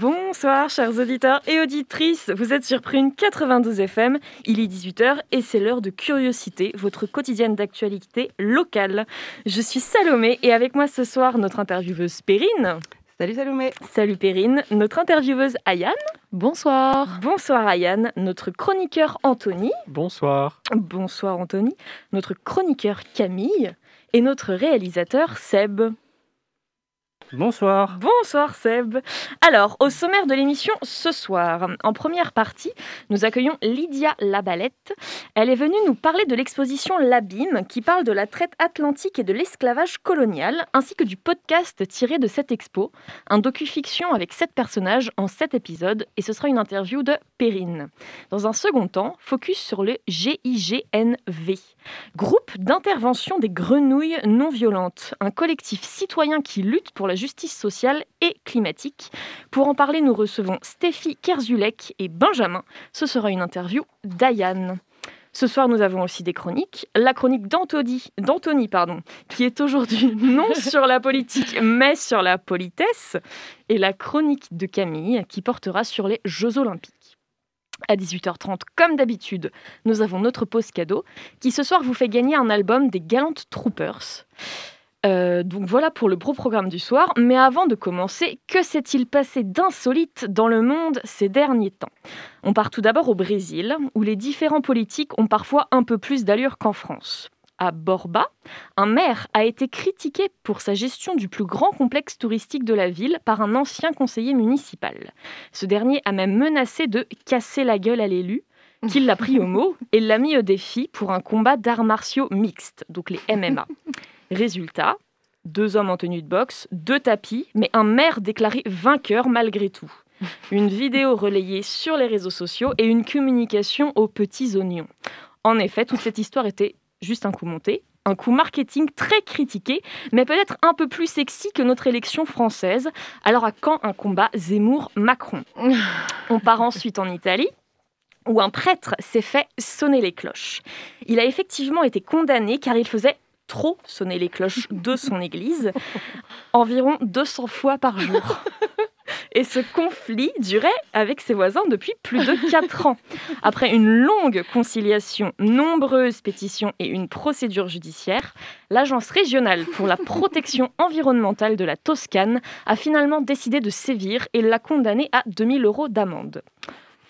Bonsoir chers auditeurs et auditrices, vous êtes sur Prune 92 FM, il est 18h et c'est l'heure de Curiosité, votre quotidienne d'actualité locale. Je suis Salomé et avec moi ce soir notre intervieweuse Perrine. Salut Salomé. Salut Perrine, notre intervieweuse Ayane. Bonsoir. Bonsoir Ayane, notre chroniqueur Anthony. Bonsoir. Bonsoir Anthony, notre chroniqueur Camille et notre réalisateur Seb. Bonsoir. Bonsoir Seb. Alors, au sommaire de l'émission ce soir, en première partie, nous accueillons Lydia Labalette. Elle est venue nous parler de l'exposition L'Abîme qui parle de la traite atlantique et de l'esclavage colonial, ainsi que du podcast tiré de cette expo, un docu-fiction avec sept personnages en sept épisodes, et ce sera une interview de Perrine. Dans un second temps, focus sur le GIGNV, groupe d'intervention des grenouilles non violentes, un collectif citoyen qui lutte pour la justice sociale et climatique. Pour en parler, nous recevons Stéphie Kerzulek et Benjamin. Ce sera une interview d'Ayane. Ce soir, nous avons aussi des chroniques. La chronique d'Anthony, pardon, qui est aujourd'hui non sur la politique, mais sur la politesse. Et la chronique de Camille, qui portera sur les Jeux Olympiques. À 18h30, comme d'habitude, nous avons notre pause cadeau, qui ce soir vous fait gagner un album des Galantes Troopers. Euh, donc voilà pour le gros programme du soir. Mais avant de commencer, que s'est-il passé d'insolite dans le monde ces derniers temps? On part tout d'abord au Brésil, où les différents politiques ont parfois un peu plus d'allure qu'en France. À Borba, un maire a été critiqué pour sa gestion du plus grand complexe touristique de la ville par un ancien conseiller municipal. Ce dernier a même menacé de casser la gueule à l'élu, qu'il l'a pris au mot et l'a mis au défi pour un combat d'arts martiaux mixtes, donc les MMA. Résultat, deux hommes en tenue de boxe, deux tapis, mais un maire déclaré vainqueur malgré tout. Une vidéo relayée sur les réseaux sociaux et une communication aux petits oignons. En effet, toute cette histoire était juste un coup monté, un coup marketing très critiqué, mais peut-être un peu plus sexy que notre élection française. Alors à quand un combat Zemmour-Macron? On part ensuite en Italie où un prêtre s'est fait sonner les cloches. Il a effectivement été condamné car il faisait trop sonner les cloches de son église, environ 200 fois par jour. Et ce conflit durait avec ses voisins depuis plus de 4 ans. Après une longue conciliation, nombreuses pétitions et une procédure judiciaire, l'Agence régionale pour la protection environnementale de la Toscane a finalement décidé de sévir et l'a condamné à 2000 euros d'amende.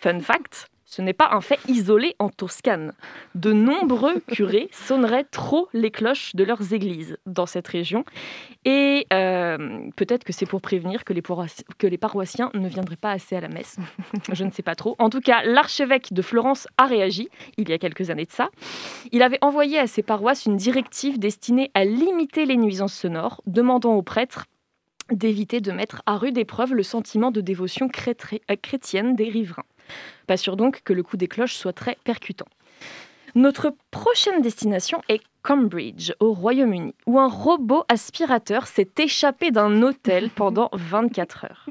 Fun fact, ce n'est pas un fait isolé en Toscane. De nombreux curés sonneraient trop les cloches de leurs églises dans cette région. Et euh, peut-être que c'est pour prévenir que les, que les paroissiens ne viendraient pas assez à la messe. Je ne sais pas trop. En tout cas, l'archevêque de Florence a réagi il y a quelques années de ça. Il avait envoyé à ses paroisses une directive destinée à limiter les nuisances sonores, demandant aux prêtres d'éviter de mettre à rude épreuve le sentiment de dévotion chrétienne des riverains. Pas sûr donc que le coup des cloches soit très percutant. Notre prochaine destination est Cambridge, au Royaume-Uni, où un robot aspirateur s'est échappé d'un hôtel pendant 24 heures.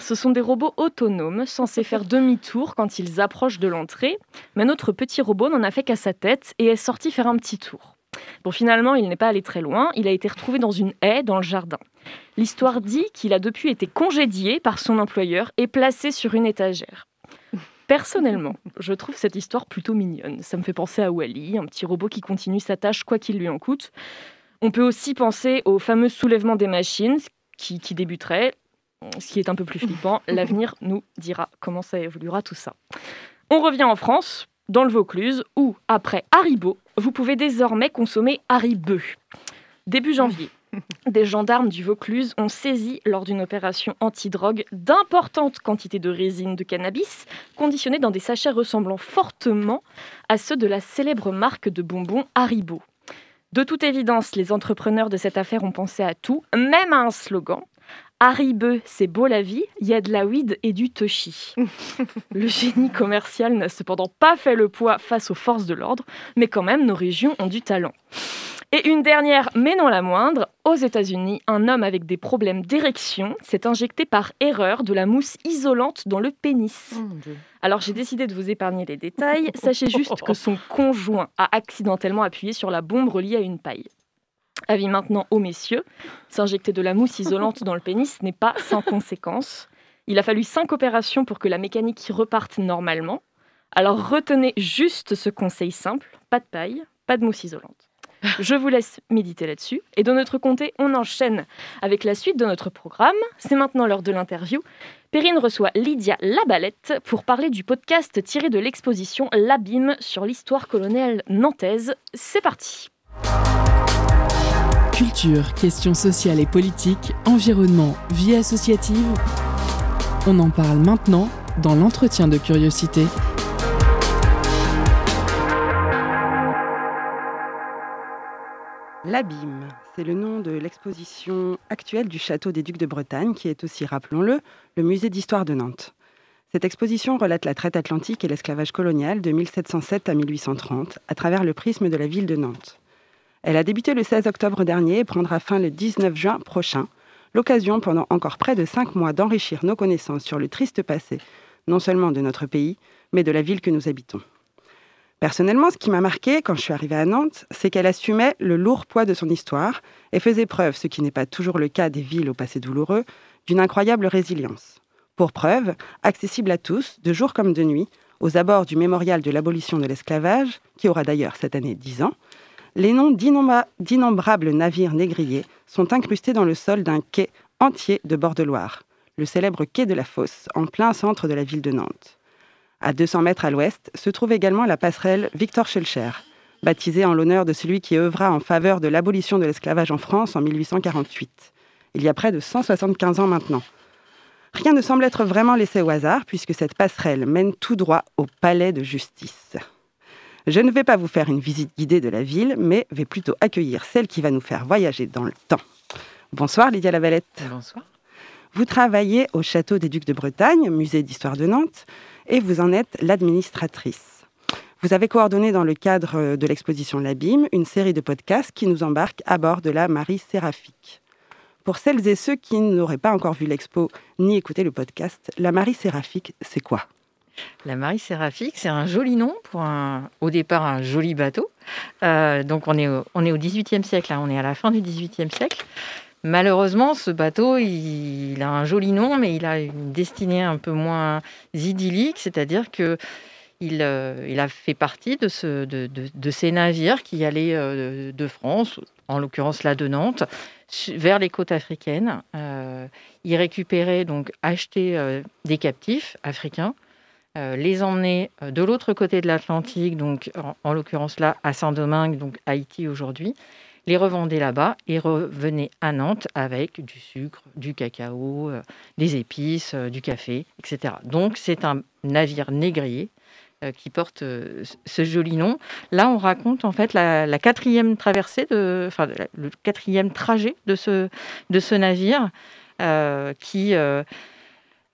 Ce sont des robots autonomes censés faire demi-tour quand ils approchent de l'entrée, mais notre petit robot n'en a fait qu'à sa tête et est sorti faire un petit tour. Bon, finalement, il n'est pas allé très loin, il a été retrouvé dans une haie dans le jardin. L'histoire dit qu'il a depuis été congédié par son employeur et placé sur une étagère. Personnellement, je trouve cette histoire plutôt mignonne. Ça me fait penser à Wally, un petit robot qui continue sa tâche quoi qu'il lui en coûte. On peut aussi penser au fameux soulèvement des machines qui, qui débuterait, ce qui est un peu plus flippant. L'avenir nous dira comment ça évoluera tout ça. On revient en France, dans le Vaucluse, où, après Haribo, vous pouvez désormais consommer Haribeu. Début janvier, des gendarmes du Vaucluse ont saisi lors d'une opération anti-drogue d'importantes quantités de résine de cannabis conditionnées dans des sachets ressemblant fortement à ceux de la célèbre marque de bonbons Haribo. De toute évidence, les entrepreneurs de cette affaire ont pensé à tout, même à un slogan. Haribeu, c'est beau la vie, il y a de la weed et du toshi. Le génie commercial n'a cependant pas fait le poids face aux forces de l'ordre, mais quand même nos régions ont du talent. Et une dernière, mais non la moindre, aux États-Unis, un homme avec des problèmes d'érection s'est injecté par erreur de la mousse isolante dans le pénis. Alors j'ai décidé de vous épargner les détails. Sachez juste que son conjoint a accidentellement appuyé sur la bombe reliée à une paille. Avis maintenant aux messieurs, s'injecter de la mousse isolante dans le pénis n'est pas sans conséquence. Il a fallu cinq opérations pour que la mécanique reparte normalement. Alors retenez juste ce conseil simple, pas de paille, pas de mousse isolante. Je vous laisse méditer là-dessus. Et de notre côté, on enchaîne avec la suite de notre programme. C'est maintenant l'heure de l'interview. Perrine reçoit Lydia Labalette pour parler du podcast tiré de l'exposition L'Abîme sur l'histoire coloniale nantaise. C'est parti Culture, questions sociales et politiques, environnement, vie associative. On en parle maintenant dans l'entretien de curiosité. L'Abîme, c'est le nom de l'exposition actuelle du château des Ducs de Bretagne, qui est aussi, rappelons-le, le musée d'histoire de Nantes. Cette exposition relate la traite atlantique et l'esclavage colonial de 1707 à 1830 à travers le prisme de la ville de Nantes. Elle a débuté le 16 octobre dernier et prendra fin le 19 juin prochain, l'occasion pendant encore près de cinq mois d'enrichir nos connaissances sur le triste passé, non seulement de notre pays, mais de la ville que nous habitons. Personnellement, ce qui m'a marqué quand je suis arrivée à Nantes, c'est qu'elle assumait le lourd poids de son histoire et faisait preuve, ce qui n'est pas toujours le cas des villes au passé douloureux, d'une incroyable résilience. Pour preuve, accessible à tous, de jour comme de nuit, aux abords du mémorial de l'abolition de l'esclavage, qui aura d'ailleurs cette année 10 ans, les noms d'innombrables navires négriers sont incrustés dans le sol d'un quai entier de bord de Loire, le célèbre quai de la Fosse, en plein centre de la ville de Nantes. À 200 mètres à l'ouest se trouve également la passerelle Victor Schellcher, baptisée en l'honneur de celui qui œuvra en faveur de l'abolition de l'esclavage en France en 1848. Il y a près de 175 ans maintenant. Rien ne semble être vraiment laissé au hasard puisque cette passerelle mène tout droit au palais de justice. Je ne vais pas vous faire une visite guidée de la ville, mais vais plutôt accueillir celle qui va nous faire voyager dans le temps. Bonsoir Lydia Lavalette. Bonsoir. Vous travaillez au Château des Ducs de Bretagne, musée d'histoire de Nantes et vous en êtes l'administratrice. Vous avez coordonné dans le cadre de l'exposition L'Abîme une série de podcasts qui nous embarquent à bord de la Marie Séraphique. Pour celles et ceux qui n'auraient pas encore vu l'expo ni écouté le podcast, la Marie Séraphique, c'est quoi? La Marie Séraphique, c'est un joli nom pour un, au départ un joli bateau. Euh, donc on est, au, on est au XVIIIe siècle, hein. on est à la fin du XVIIIe siècle. Malheureusement, ce bateau, il, a un joli nom, mais il a une destinée un peu moins idyllique, c'est-à-dire que il, euh, a fait partie de, ces navires qui allaient euh, de France, en l'occurrence là de Nantes, vers les côtes africaines. Euh, il récupérait, donc achetait des captifs africains, les emmener de l'autre côté de l'Atlantique, donc en l'occurrence là à Saint-Domingue, donc Haïti aujourd'hui, les revendait là-bas et revenait à Nantes avec du sucre, du cacao, euh, des épices, euh, du café, etc. Donc c'est un navire négrier euh, qui porte ce joli nom. Là, on raconte en fait la, quatrième traversée, de, enfin le quatrième trajet de ce, de ce navire qui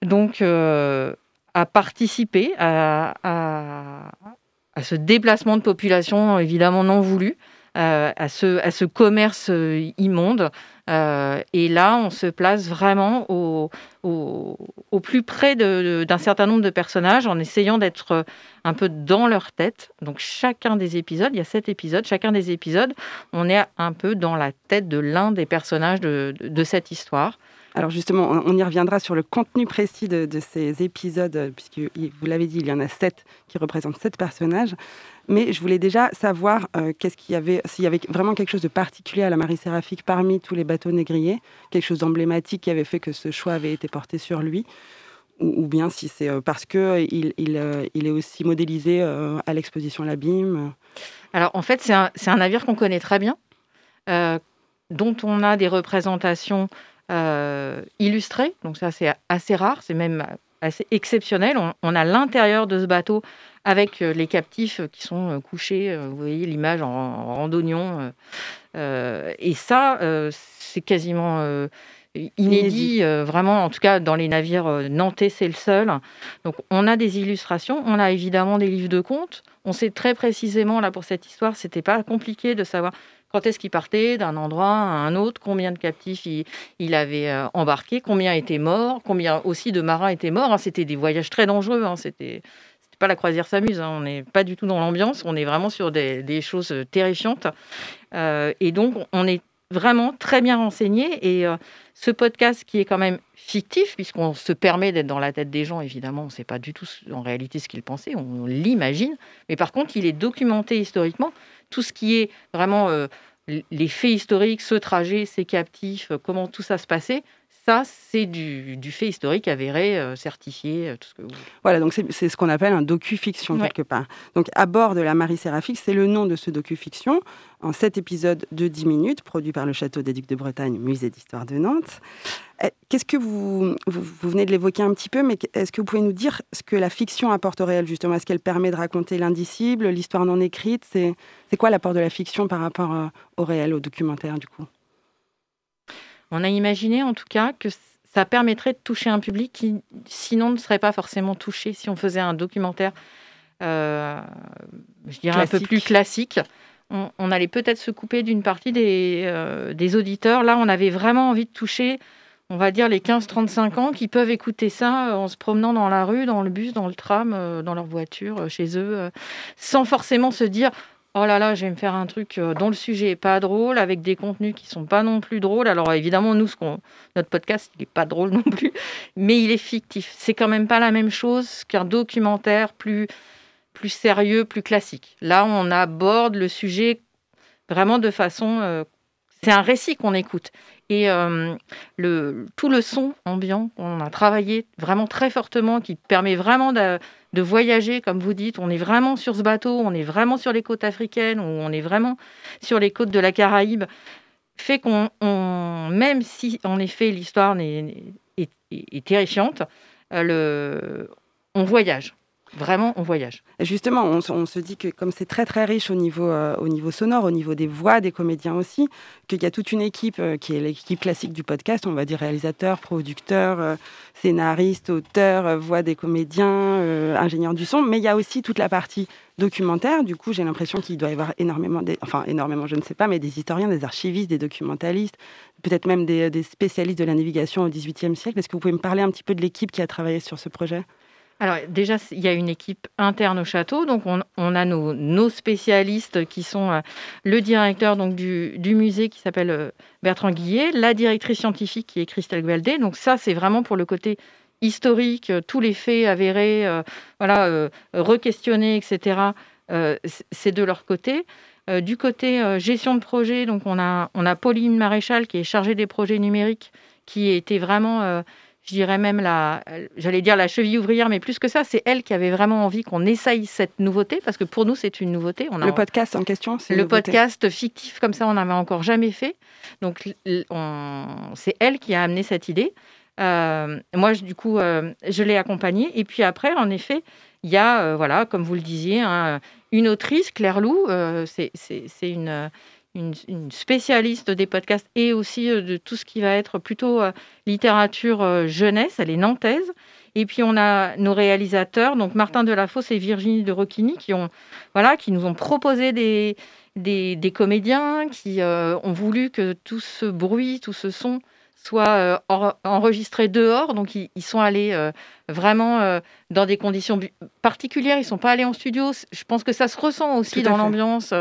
donc a participé à, à, ce déplacement de population évidemment non voulu. Euh, à, ce, à ce commerce euh, immonde. Euh, et là, on se place vraiment au, au, plus près d'un certain nombre de personnages en essayant d'être un peu dans leur tête. Donc chacun des épisodes, il y a sept épisodes, chacun des épisodes, on est un peu dans la tête de l'un des personnages de, de, cette histoire. Alors justement, on y reviendra sur le contenu précis de, ces épisodes, puisque vous l'avez dit, il y en a sept qui représentent sept personnages. Mais je voulais déjà savoir euh, qu'est-ce qu'il y avait, s'il y avait vraiment quelque chose de particulier à la Marie Séraphique parmi tous les bateaux négriers, quelque chose d'emblématique qui avait fait que ce choix avait été porté sur lui, ou, bien si c'est euh, parce que euh, il, est aussi modélisé à l'exposition L'Abîme. Alors en fait, c'est un, navire qu'on connaît très bien, dont on a des représentations illustrées, donc ça c'est assez rare, c'est même assez exceptionnel. On, a l'intérieur de ce bateau avec euh, les captifs qui sont euh, couchés. Euh, vous voyez l'image en, randonnion. et ça, c'est quasiment inédit, vraiment, en tout cas dans les navires nantais, c'est le seul. Donc on a des illustrations, on a évidemment des livres de contes. On sait très précisément, là pour cette histoire, c'était pas compliqué de savoir quand est-ce qu'il partait d'un endroit à un autre, combien de captifs il, avait embarqué, combien étaient morts, combien aussi de marins étaient morts? Hein. C'était des voyages très dangereux, hein. c'était pas la croisière s'amuse, hein. on n'est pas du tout dans l'ambiance, on est vraiment sur des, choses terrifiantes. Euh, et donc, on est vraiment très bien renseigné. Et ce podcast qui est quand même fictif, puisqu'on se permet d'être dans la tête des gens, évidemment, on ne sait pas du tout en réalité ce qu'ils pensaient, on, l'imagine. Mais par contre, il est documenté historiquement. Tout ce qui est vraiment les faits historiques, ce trajet, ces captifs, comment tout ça se passait, ça, c'est du, fait historique avéré, euh, certifié, euh, tout ce que vous Voilà, donc c'est ce qu'on appelle un docu-fiction quelque part. Donc à bord de la Marie Séraphique, c'est le nom de ce docu-fiction, en sept épisodes de 10 minutes, produit par le Château des Ducs de Bretagne, musée d'histoire de Nantes. Eh, qu'est-ce que vous, vous, venez de l'évoquer un petit peu, mais est-ce que vous pouvez nous dire ce que la fiction apporte au réel, justement? Est-ce qu'elle permet de raconter l'indicible, l'histoire non écrite? C'est quoi l'apport de la fiction par rapport euh, au réel, au documentaire, du coup? On a imaginé en tout cas que ça permettrait de toucher un public qui sinon ne serait pas forcément touché si on faisait un documentaire, euh, je dirais un peu plus classique. On, allait peut-être se couper d'une partie euh, des, auditeurs. Là, on avait vraiment envie de toucher, on va dire, les 15-35 ans qui peuvent écouter ça euh, en se promenant dans la rue, dans le bus, dans le tram, dans leur voiture, chez eux, sans forcément se dire oh là là, je vais me faire un truc euh, dont le sujet est pas drôle, avec des contenus qui sont pas non plus drôles. Alors évidemment, nous, ce notre podcast, il est pas drôle non plus, mais il est fictif. C'est quand même pas la même chose qu'un documentaire plus, plus sérieux, plus classique. Là, on aborde le sujet vraiment de façon... Euh, c'est un récit qu'on écoute. Et euh, le, tout le son ambiant, on a travaillé vraiment très fortement, qui permet vraiment de, de voyager, comme vous dites. On est vraiment sur ce bateau, on est vraiment sur les côtes africaines, on est vraiment sur les côtes de la Caraïbe, fait qu'on, même si en effet l'histoire est, terrifiante, euh, on voyage. Vraiment, on voyage. Justement, on, se dit que comme c'est très très riche au niveau, euh, au niveau sonore, au niveau des voix des comédiens aussi, qu'il y a toute une équipe euh, qui est l'équipe classique du podcast, on va dire réalisateur, producteur, euh, scénariste, auteur, voix des comédiens, ingénieur du son, mais il y a aussi toute la partie documentaire. Du coup, j'ai l'impression qu'il doit y avoir énormément, enfin énormément, je ne sais pas, mais des historiens, des archivistes, des documentalistes, peut-être même des, des spécialistes de la navigation au XVIIIe siècle. Est-ce que vous pouvez me parler un petit peu de l'équipe qui a travaillé sur ce projet? Alors déjà, il y a une équipe interne au château, donc on, a nos, spécialistes qui sont euh, le directeur donc, du, musée qui s'appelle euh, Bertrand Guillet, la directrice scientifique qui est Christelle Gualdé. Donc ça, c'est vraiment pour le côté historique, euh, tous les faits avérés, voilà, re-questionnés, etc. c'est de leur côté. du côté gestion de projet, donc on a, on a Pauline Maréchal qui est chargée des projets numériques, qui était vraiment je dirais même la, j'allais dire la cheville ouvrière, mais plus que ça, c'est elle qui avait vraiment envie qu'on essaye cette nouveauté, parce que pour nous, c'est une nouveauté. On a le podcast en question, c'est le podcast fictif comme ça, on n'avait encore jamais fait. Donc, c'est elle qui a amené cette idée. Euh, moi, du coup, euh, je l'ai accompagnée. Et puis après, en effet, il y a, euh, voilà, comme vous le disiez, hein, une autrice, Claire Lou. c'est une une, spécialiste des podcasts et aussi euh, de tout ce qui va être plutôt euh, littérature euh, jeunesse. Elle est nantaise. Et puis on a nos réalisateurs, donc Martin Delafosse et Virginie de Rocchini, qui, ont, voilà, qui nous ont proposé des, des, comédiens, qui ont voulu que tout ce bruit, tout ce son soit euh, enregistrés dehors. Donc, ils, sont allés euh, vraiment euh, dans des conditions particulières. Ils ne sont pas allés en studio. Je pense que ça se ressent aussi dans l'ambiance.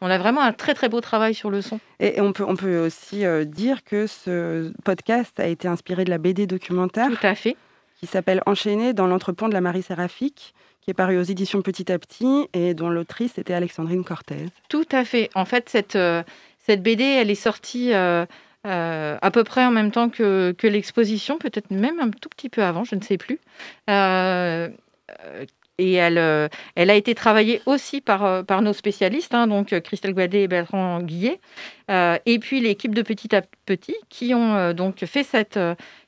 On a vraiment un très, très beau travail sur le son. Et on peut, on peut aussi dire que ce podcast a été inspiré de la BD documentaire. Tout à fait. Qui s'appelle Enchaîné dans l'entrepont de la Marie Séraphique qui est paru aux éditions Petit à Petit et dont l'autrice était Alexandrine Cortez. Tout à fait. En fait, cette, cette BD, elle est sortie euh, à peu près en même temps que, l'exposition, peut-être même un tout petit peu avant, je ne sais plus. Euh, et elle, elle a été travaillée aussi par, nos spécialistes, hein, donc Christelle Guadet et Bertrand Guillet, euh, et puis l'équipe de Petit à Petit, qui ont donc fait cette,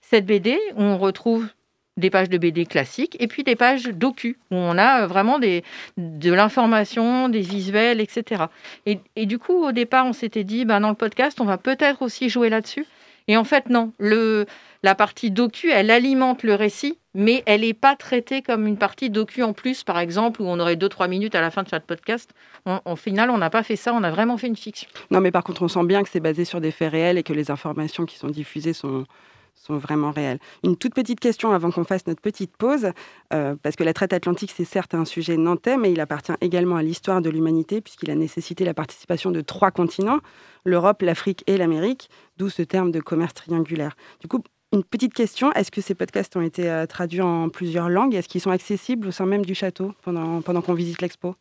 cette BD. On retrouve des pages de BD classiques et puis des pages docu où on a euh, vraiment de l'information, des visuels, etc. Et, du coup, au départ, on s'était dit, ben, dans le podcast, on va peut-être aussi jouer là-dessus. Et en fait, non. Le, la partie docu, elle alimente le récit, mais elle n'est pas traitée comme une partie docu en plus, par exemple, où on aurait 2-3 minutes à la fin de chaque podcast. au final, on n'a pas fait ça, on a vraiment fait une fiction. Non, mais par contre, on sent bien que c'est basé sur des faits réels et que les informations qui sont diffusées sont, sont vraiment réelles. Une toute petite question avant qu'on fasse notre petite pause, euh, parce que la traite atlantique, c'est certes un sujet nantais, mais il appartient également à l'histoire de l'humanité, puisqu'il a nécessité la participation de trois continents, l'Europe, l'Afrique et l'Amérique, d'où ce terme de commerce triangulaire. Du coup, une petite question, est-ce que ces podcasts ont été euh, traduits en plusieurs langues? Est-ce qu'ils sont accessibles au sein même du château pendant, pendant qu'on visite l'expo?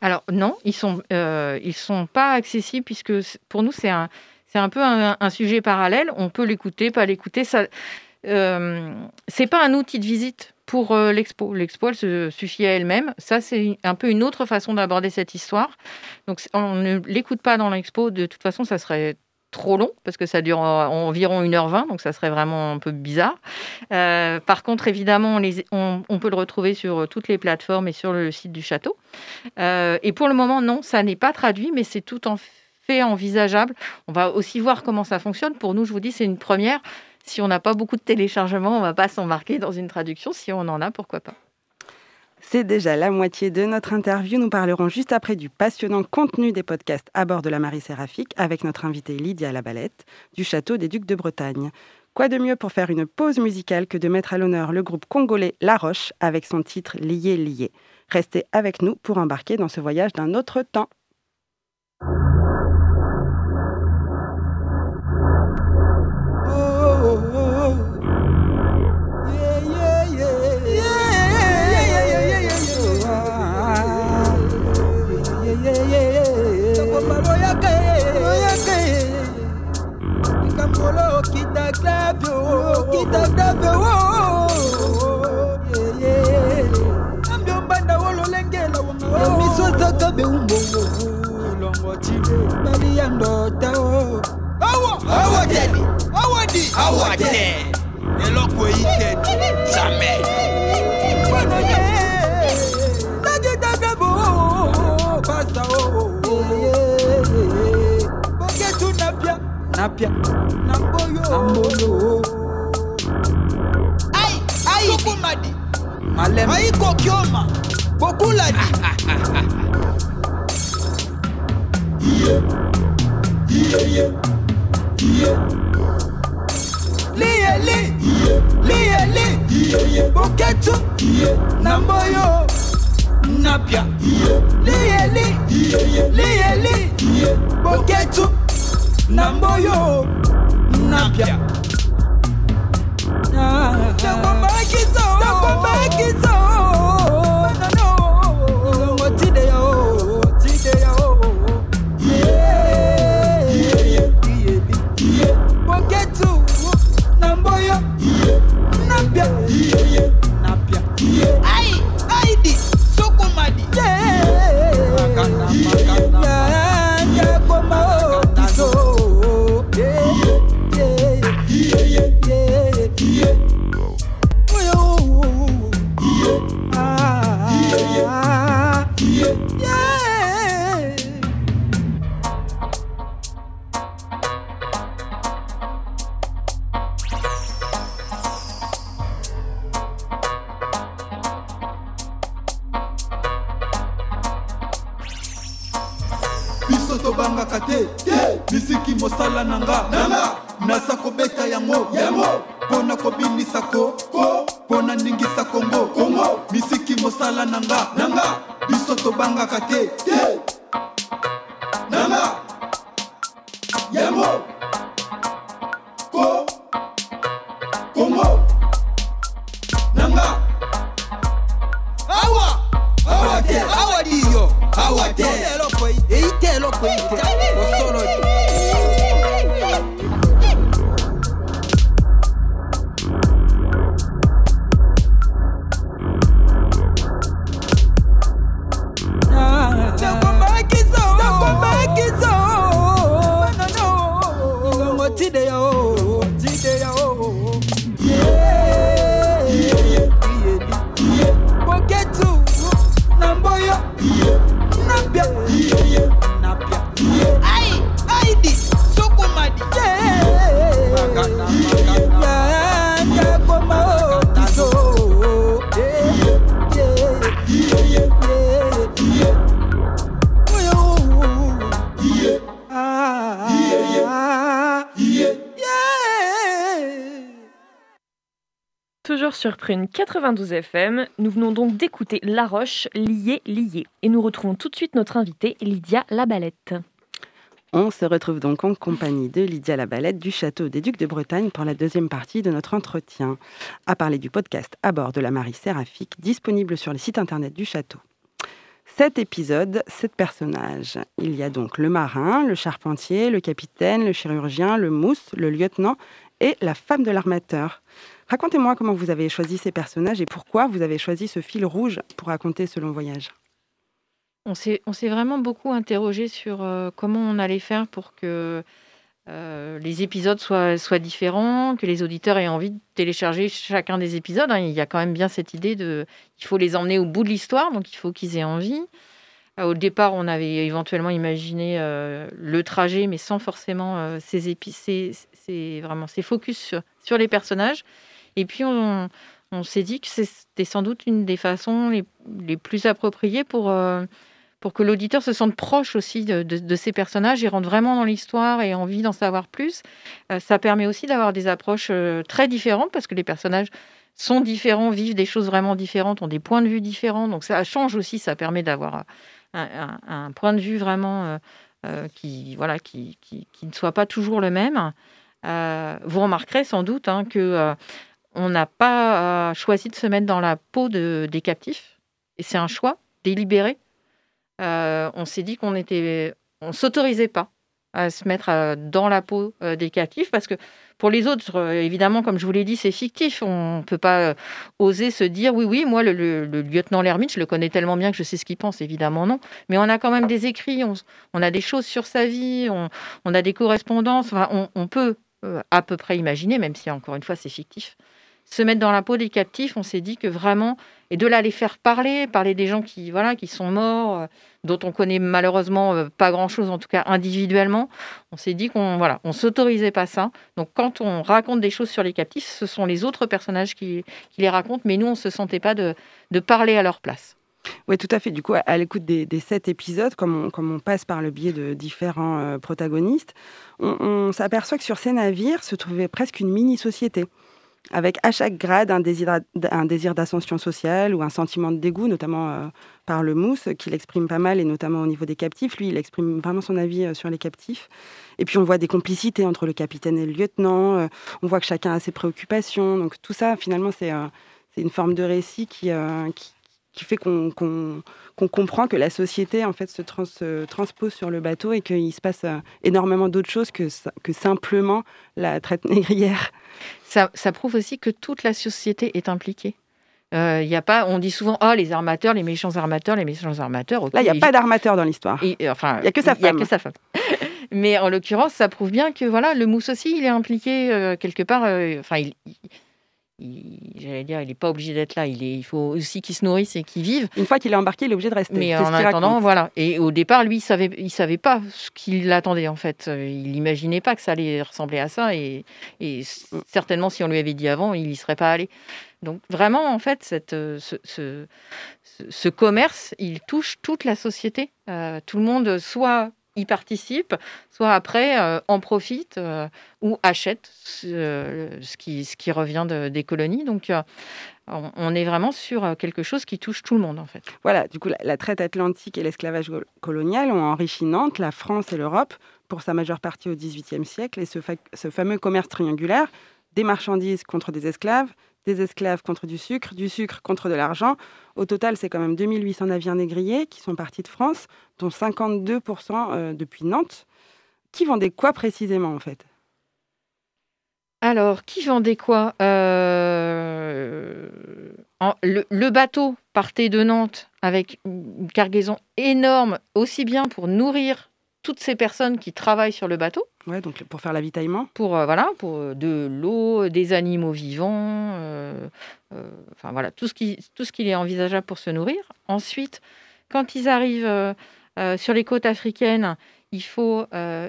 Alors non, ils sont, euh, sont pas accessibles puisque pour nous c'est un, c'est un peu un, sujet parallèle. On peut l'écouter, pas l'écouter. Ça, euh, c'est pas un outil de visite pour euh, l'expo. L'expo, elle se suffit à elle-même. Ça, c'est un peu une autre façon d'aborder cette histoire. Donc, on ne l'écoute pas dans l'expo. De toute façon, ça serait trop long parce que ça dure environ 1h20, donc ça serait vraiment un peu bizarre. Euh, par contre, évidemment, on, on, peut le retrouver sur toutes les plateformes et sur le site du château. Euh, et pour le moment, non, ça n'est pas traduit, mais c'est tout en fait envisageable. On va aussi voir comment ça fonctionne. Pour nous, je vous dis, c'est une première. Si on n'a pas beaucoup de téléchargements, on ne va pas s'embarquer dans une traduction. Si on en a, pourquoi pas c'est déjà la moitié de notre interview. Nous parlerons juste après du passionnant contenu des podcasts à bord de la Marie Séraphique avec notre invitée Lydia Labalette du Château des Ducs de Bretagne. Quoi de mieux pour faire une pause musicale que de mettre à l'honneur le groupe congolais La Roche avec son titre Lié Lié. Restez avec nous pour embarquer dans ce voyage d'un autre temps. pia namboyo. Sukumadi. Aiko liye li. Iye liyeli boketu namboyo. Napia. Liyeli liyeli boketu na mboyo napya ah. nakombakizo biso tobangaka te misiki mosala na nga. Naza kobeta yango. Mpo na kobimisa ko. Mpo na ningisa kongo. Misiki mosala na nga. Biso tobangaka te 92 FM. Nous venons donc d'écouter La Roche, liée, liée. Et nous retrouvons tout de suite notre invitée, Lydia Labalette. On se retrouve donc en compagnie de Lydia Labalette du Château des Ducs de Bretagne pour la deuxième partie de notre entretien, à parler du podcast À bord de la Marie Séraphique, disponible sur le site internet du château. Cet épisode, sept personnages. Il y a donc le marin, le charpentier, le capitaine, le chirurgien, le mousse, le lieutenant et la femme de l'armateur. Racontez-moi comment vous avez choisi ces personnages et pourquoi vous avez choisi ce fil rouge pour raconter ce long voyage. On s'est vraiment beaucoup interrogé sur euh, comment on allait faire pour que euh, les épisodes soient, différents, que les auditeurs aient envie de télécharger chacun des épisodes. Hein. Il y a quand même bien cette idée de qu'il faut les emmener au bout de l'histoire, donc il faut qu'ils aient envie. Euh, au départ, on avait éventuellement imaginé le trajet, mais sans forcément ces, vraiment ces focus sur, les personnages. Et puis, on, s'est dit que c'était sans doute une des façons les, plus appropriées pour pour que l'auditeur se sente proche aussi de, ces personnages et rentre vraiment dans l'histoire et envie d'en savoir plus. Euh, ça permet aussi d'avoir des approches euh, très différentes parce que les personnages sont différents, vivent des choses vraiment différentes, ont des points de vue différents. Donc ça change aussi, ça permet d'avoir un, point de vue vraiment euh, qui, voilà, qui, qui, ne soit pas toujours le même. vous remarquerez sans doute hein, que on n'a pas choisi de se mettre dans la peau de, des captifs. Et c'est un choix délibéré euh, on s'est dit qu'on était, on s'autorisait pas à se mettre euh, dans la peau euh, des captifs parce que pour les autres, évidemment, comme je vous l'ai dit, c'est fictif. On ne peut pas oser se dire oui, oui, moi, le, lieutenant Lermite, je le connais tellement bien que je sais ce qu'il pense. Évidemment, non. Mais on a quand même des écrits, on, a des choses sur sa vie, on, a des correspondances. on, peut à peu près imaginer, même si encore une fois, c'est fictif, se mettre dans la peau des captifs. On s'est dit que vraiment, et de là les faire parler, parler des gens qui, voilà, qui sont morts dont on connaît malheureusement euh, pas grand-chose, en tout cas individuellement. On s'est dit qu'on voilà, on s'autorisait pas ça. Donc quand on raconte des choses sur les captifs, ce sont les autres personnages qui, les racontent, mais nous on se sentait pas de, parler à leur place. Oui, tout à fait. Du coup, à l'écoute des, sept épisodes, comme on, comme on, passe par le biais de différents euh, protagonistes, on s'aperçoit que sur ces navires se trouvait presque une mini-société avec à chaque grade un désir, d'ascension sociale ou un sentiment de dégoût, notamment euh, par le mousse, qu'il exprime pas mal, et notamment au niveau des captifs. Lui, il exprime vraiment son avis euh, sur les captifs. Et puis on voit des complicités entre le capitaine et le lieutenant, euh, on voit que chacun a ses préoccupations. Donc tout ça, finalement, c'est une forme de récit qui, qui, fait qu'on comprend que la société en fait se, transpose sur le bateau et qu'il se passe énormément d'autres choses que, que simplement la traite négrière ça, prouve aussi que toute la société est impliquée. Euh, y a pas, on dit souvent, oh, les armateurs, les méchants armateurs, les méchants armateurs. Là, il n'y a pas d'armateur dans l'histoire. Enfin, il n'y a que sa femme. Y a que sa femme. Mais en l'occurrence, ça prouve bien que voilà, le mousse aussi, il est impliqué euh, quelque part. Euh, enfin, il, j'allais dire, il n'est pas obligé d'être là. Il, est, il faut aussi qu'il se nourrisse et qu'il vive. Une fois qu'il est embarqué, il est obligé de rester. Mais en attendant, voilà. Et au départ, lui, il savait, il savait pas ce qu'il attendait en fait. Il n'imaginait pas que ça allait ressembler à ça. Et, et, certainement, si on lui avait dit avant, il n'y serait pas allé. Donc vraiment, en fait, cette, ce, ce, ce, commerce, il touche toute la société. Euh, tout le monde, soit y participe, soit après euh, en profite euh, ou achète euh, ce, qui, ce qui revient des colonies. Donc on, est vraiment sur quelque chose qui touche tout le monde en fait. Voilà, du coup la, traite atlantique et l'esclavage colonial ont enrichi Nantes, la France et l'Europe pour sa majeure partie au XVIIIe siècle et ce, ce fameux commerce triangulaire des marchandises contre des esclaves, des esclaves contre du sucre, du sucre contre de l'argent. Au total, c'est quand même 2800 navires négriers qui sont partis de France, dont 52% euh, depuis Nantes. Qui vendait quoi précisément en fait? Alors, qui vendait quoi euh, le, bateau partait de Nantes avec une cargaison énorme, aussi bien pour nourrir toutes ces personnes qui travaillent sur le bateau. Ouais, donc pour faire l'avitaillement. Pour euh, voilà, pour euh, de l'eau, des animaux vivants, euh, enfin voilà, tout ce qui tout ce qu'il est envisageable pour se nourrir. Ensuite, quand ils arrivent sur les côtes africaines, il faut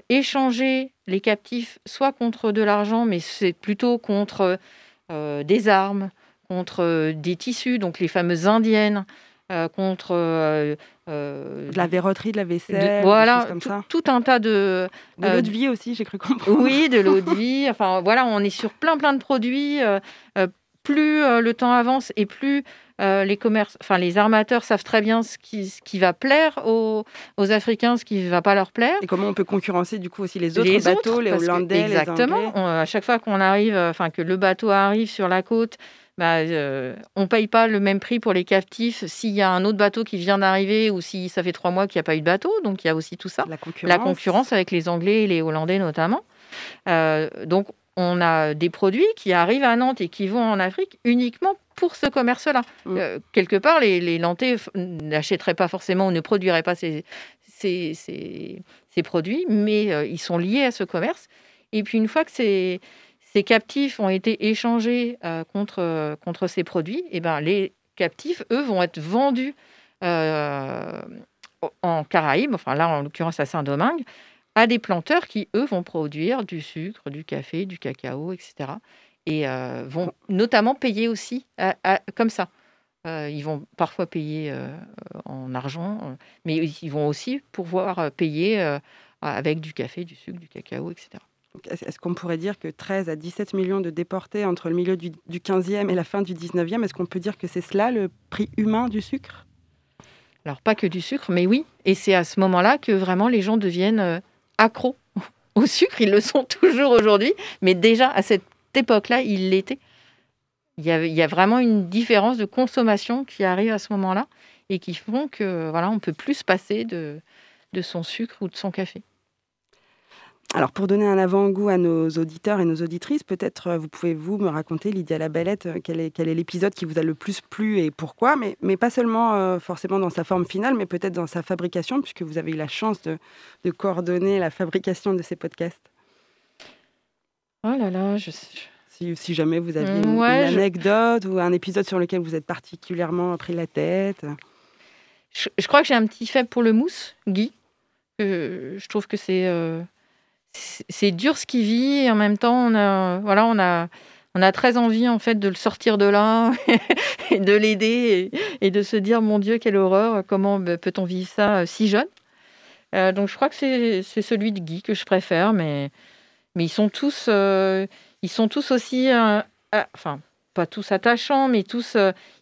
échanger les captifs soit contre de l'argent, mais c'est plutôt contre des armes, contre des tissus, donc les fameuses indiennes. Euh, contre euh, euh, de la verroterie, de la vaisselle, voilà, comme ça. tout un tas de de l'eau de vie aussi, j'ai cru comprendre. Oui, de l'eau de vie. Enfin voilà, on est sur plein plein de produits plus le temps avance et plus euh, les commerces, enfin les armateurs savent très bien ce qui, ce qui va plaire aux, aux Africains, ce qui ne va pas leur plaire. Et comment on peut concurrencer du coup aussi les autres Les bateaux, autres, les parce que- Hollandais, exactement. les Anglais? On- à chaque fois qu'on arrive, enfin que le bateau arrive sur la côte, bah, euh, on paye pas le même prix pour les captifs s'il y a un autre bateau qui vient d'arriver ou si ça fait trois mois qu'il n'y a pas eu de bateau. Donc il y a aussi tout ça. La concurrence. La concurrence avec les Anglais et les Hollandais notamment. Euh, donc on a des produits qui arrivent à Nantes et qui vont en Afrique uniquement pour ce commerce-là. Mm. Euh, quelque part, les, les Nantais n'achèteraient pas forcément ou ne produiraient pas ces, ces, ces- ces produits, mais ils sont liés à ce commerce. Et puis une fois que ces, ces captifs ont été échangés euh, contre, contre ces produits, et ben, les captifs, eux, vont être vendus euh, en Caraïbes, enfin là en l'occurrence à Saint-Domingue, à des planteurs qui, eux, vont produire du sucre, du café, du cacao, etc. Et euh, vont notamment payer aussi comme ça. Euh, ils vont parfois payer euh, en argent, euh, mais ils vont aussi pouvoir euh, payer euh, avec du café, du sucre, du cacao, etc. Est-ce qu'on pourrait dire que 13 à 17 millions de déportés entre le milieu du, du 15e et la fin du 19e, est-ce qu'on peut dire que c'est cela le prix humain du sucre? Alors, pas que du sucre, mais oui. Et c'est à ce moment-là que vraiment les gens deviennent euh, accros au sucre. Ils le sont toujours aujourd'hui, mais déjà à cette époque-là, ils l'étaient. Il y, a, il y a vraiment une différence de consommation qui arrive à ce moment-là et qui font que voilà, on peut plus se passer de son sucre ou de son café. Alors, pour donner un avant-goût à nos auditeurs et nos auditrices, peut-être euh, vous pouvez vous me raconter, Lydia Labellette, euh, quel est, quel est l'épisode qui vous a le plus plu et pourquoi, mais, mais pas seulement euh, forcément dans sa forme finale, mais peut-être dans sa fabrication, puisque vous avez eu la chance de, de coordonner la fabrication de ces podcasts. Oh là là, je, Si, si jamais vous aviez une, ouais, une je- anecdote ou un épisode sur lequel vous êtes particulièrement pris la tête. je, je crois que j'ai un petit faible pour le mousse, Guy. Euh, je trouve que c'est euh, c'est dur ce qu'il vit et en même temps on a voilà on a on a très envie en fait de le sortir de là et de l'aider et, de se dire mon Dieu quelle horreur comment bah, peut-on vivre ça euh, si jeune? Euh, donc je crois que c'est celui de Guy que je préfère mais mais ils sont tous euh, ils sont tous aussi enfin pas tous attachants mais tous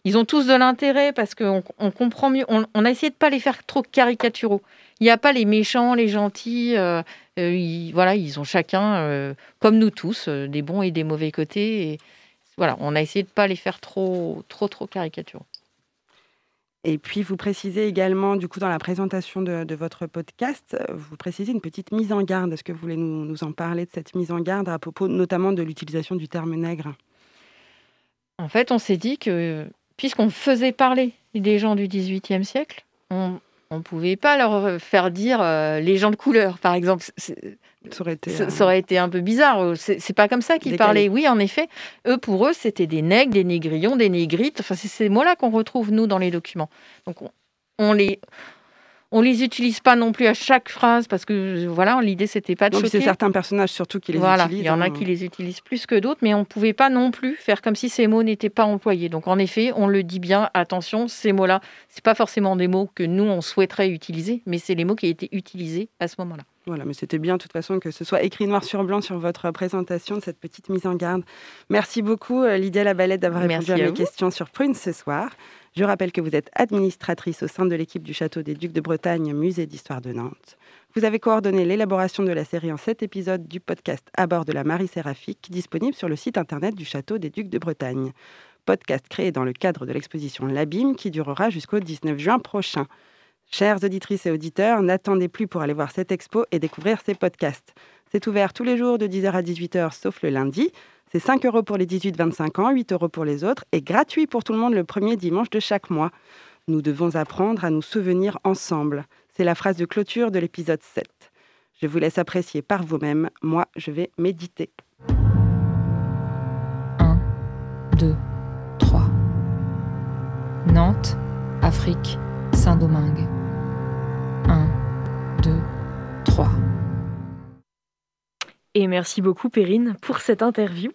ils ont tous de l'intérêt parce qu'on on comprend mieux. On, on a essayé de pas les faire trop caricaturaux. Il n'y a pas les méchants, les gentils. euh, euh, ils, voilà, ils ont chacun, euh, comme nous tous, des bons et des mauvais côtés. Et voilà, on a essayé de pas les faire trop, trop, trop caricaturaux. Et puis, vous précisez également, du coup, dans la présentation de, de votre podcast, vous précisez une petite mise en garde. Est-ce que vous voulez nous, nous en parler de cette mise en garde à propos notamment de l'utilisation du terme nègre? En fait, on s'est dit que puisqu'on faisait parler des gens du XVIIIe siècle, on ne pouvait pas leur faire dire euh, les gens de couleur, par exemple. Ça aurait été, Ça, euh, ça aurait été un peu bizarre. C'est c'est pas comme ça qu'ils parlaient. Oui, en effet, eux, pour eux, c'était des nègres, des négrillons, des négrites. Enfin, c'est ces mots-là qu'on retrouve, nous, dans les documents. Donc, on, on les... On les utilise pas non plus à chaque phrase parce que voilà l'idée c'était pas de donc, c'est certains personnages surtout qui les Voilà, utilisent. il y en a hein. qui les utilisent plus que d'autres, mais on ne pouvait pas non plus faire comme si ces mots n'étaient pas employés. Donc en effet, on le dit bien, attention, ces mots-là, c'est pas forcément des mots que nous on souhaiterait utiliser, mais c'est les mots qui étaient utilisés à ce moment-là. Voilà, mais c'était bien de toute façon que ce soit écrit noir sur blanc sur votre présentation de cette petite mise en garde. Merci beaucoup euh, Lydia Labalette d'avoir répondu à à mes vous. questions sur Prune ce soir. Je rappelle que vous êtes administratrice au sein de l'équipe du Château des Ducs de Bretagne, musée d'histoire de Nantes. Vous avez coordonné l'élaboration de la série en sept épisodes du podcast À bord de la Marie Séraphique, disponible sur le site internet du Château des Ducs de Bretagne. Podcast créé dans le cadre de l'exposition L'Abîme qui durera jusqu'au 19 juin prochain. Chères auditrices et auditeurs, n'attendez plus pour aller voir cette expo et découvrir ces podcasts. C'est ouvert tous les jours de 10h à 18h, sauf le lundi. C'est 5 euros pour les 18-25 ans, 8 euros pour les autres et gratuit pour tout le monde le premier dimanche de chaque mois. Nous devons apprendre à nous souvenir ensemble. C'est la phrase de clôture de l'épisode 7. Je vous laisse apprécier par vous-même. Moi, je vais méditer. 1, 2, 3. Nantes, Afrique, Saint-Domingue. 1, 2, 3. Et merci beaucoup Perrine pour cette interview.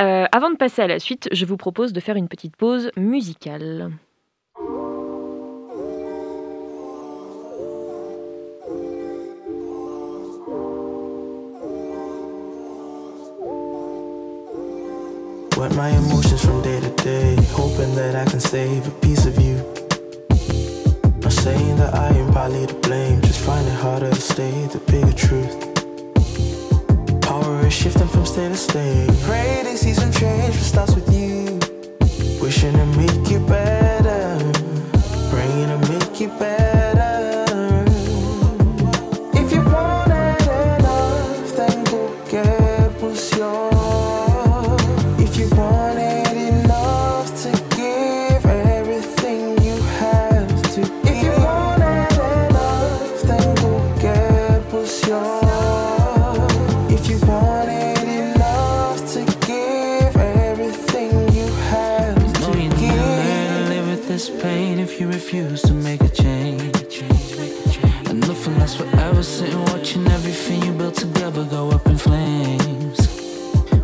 Euh, avant de passer à la suite, je vous propose de faire une petite pause musicale. Wet my emotions from day to day, hoping that I can save a piece of you. Saying that I am partly to blame, just find it harder to stay the bigger truth. Power is shifting from state to state. Pray to see some change, but starts with you. Wishing to make you better, praying to make you better. Refuse to make a change. And nothing lasts forever, sitting watching everything you built together go up in flames.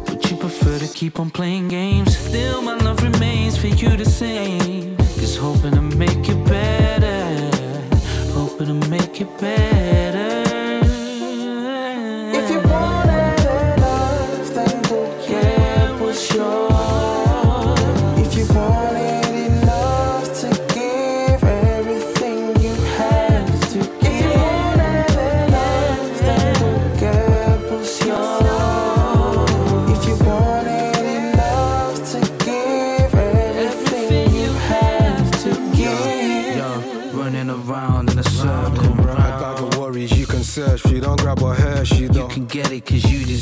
Would you prefer to keep on playing games? Still, my love remains for you the same. Just hoping to make it better, hoping to make it better.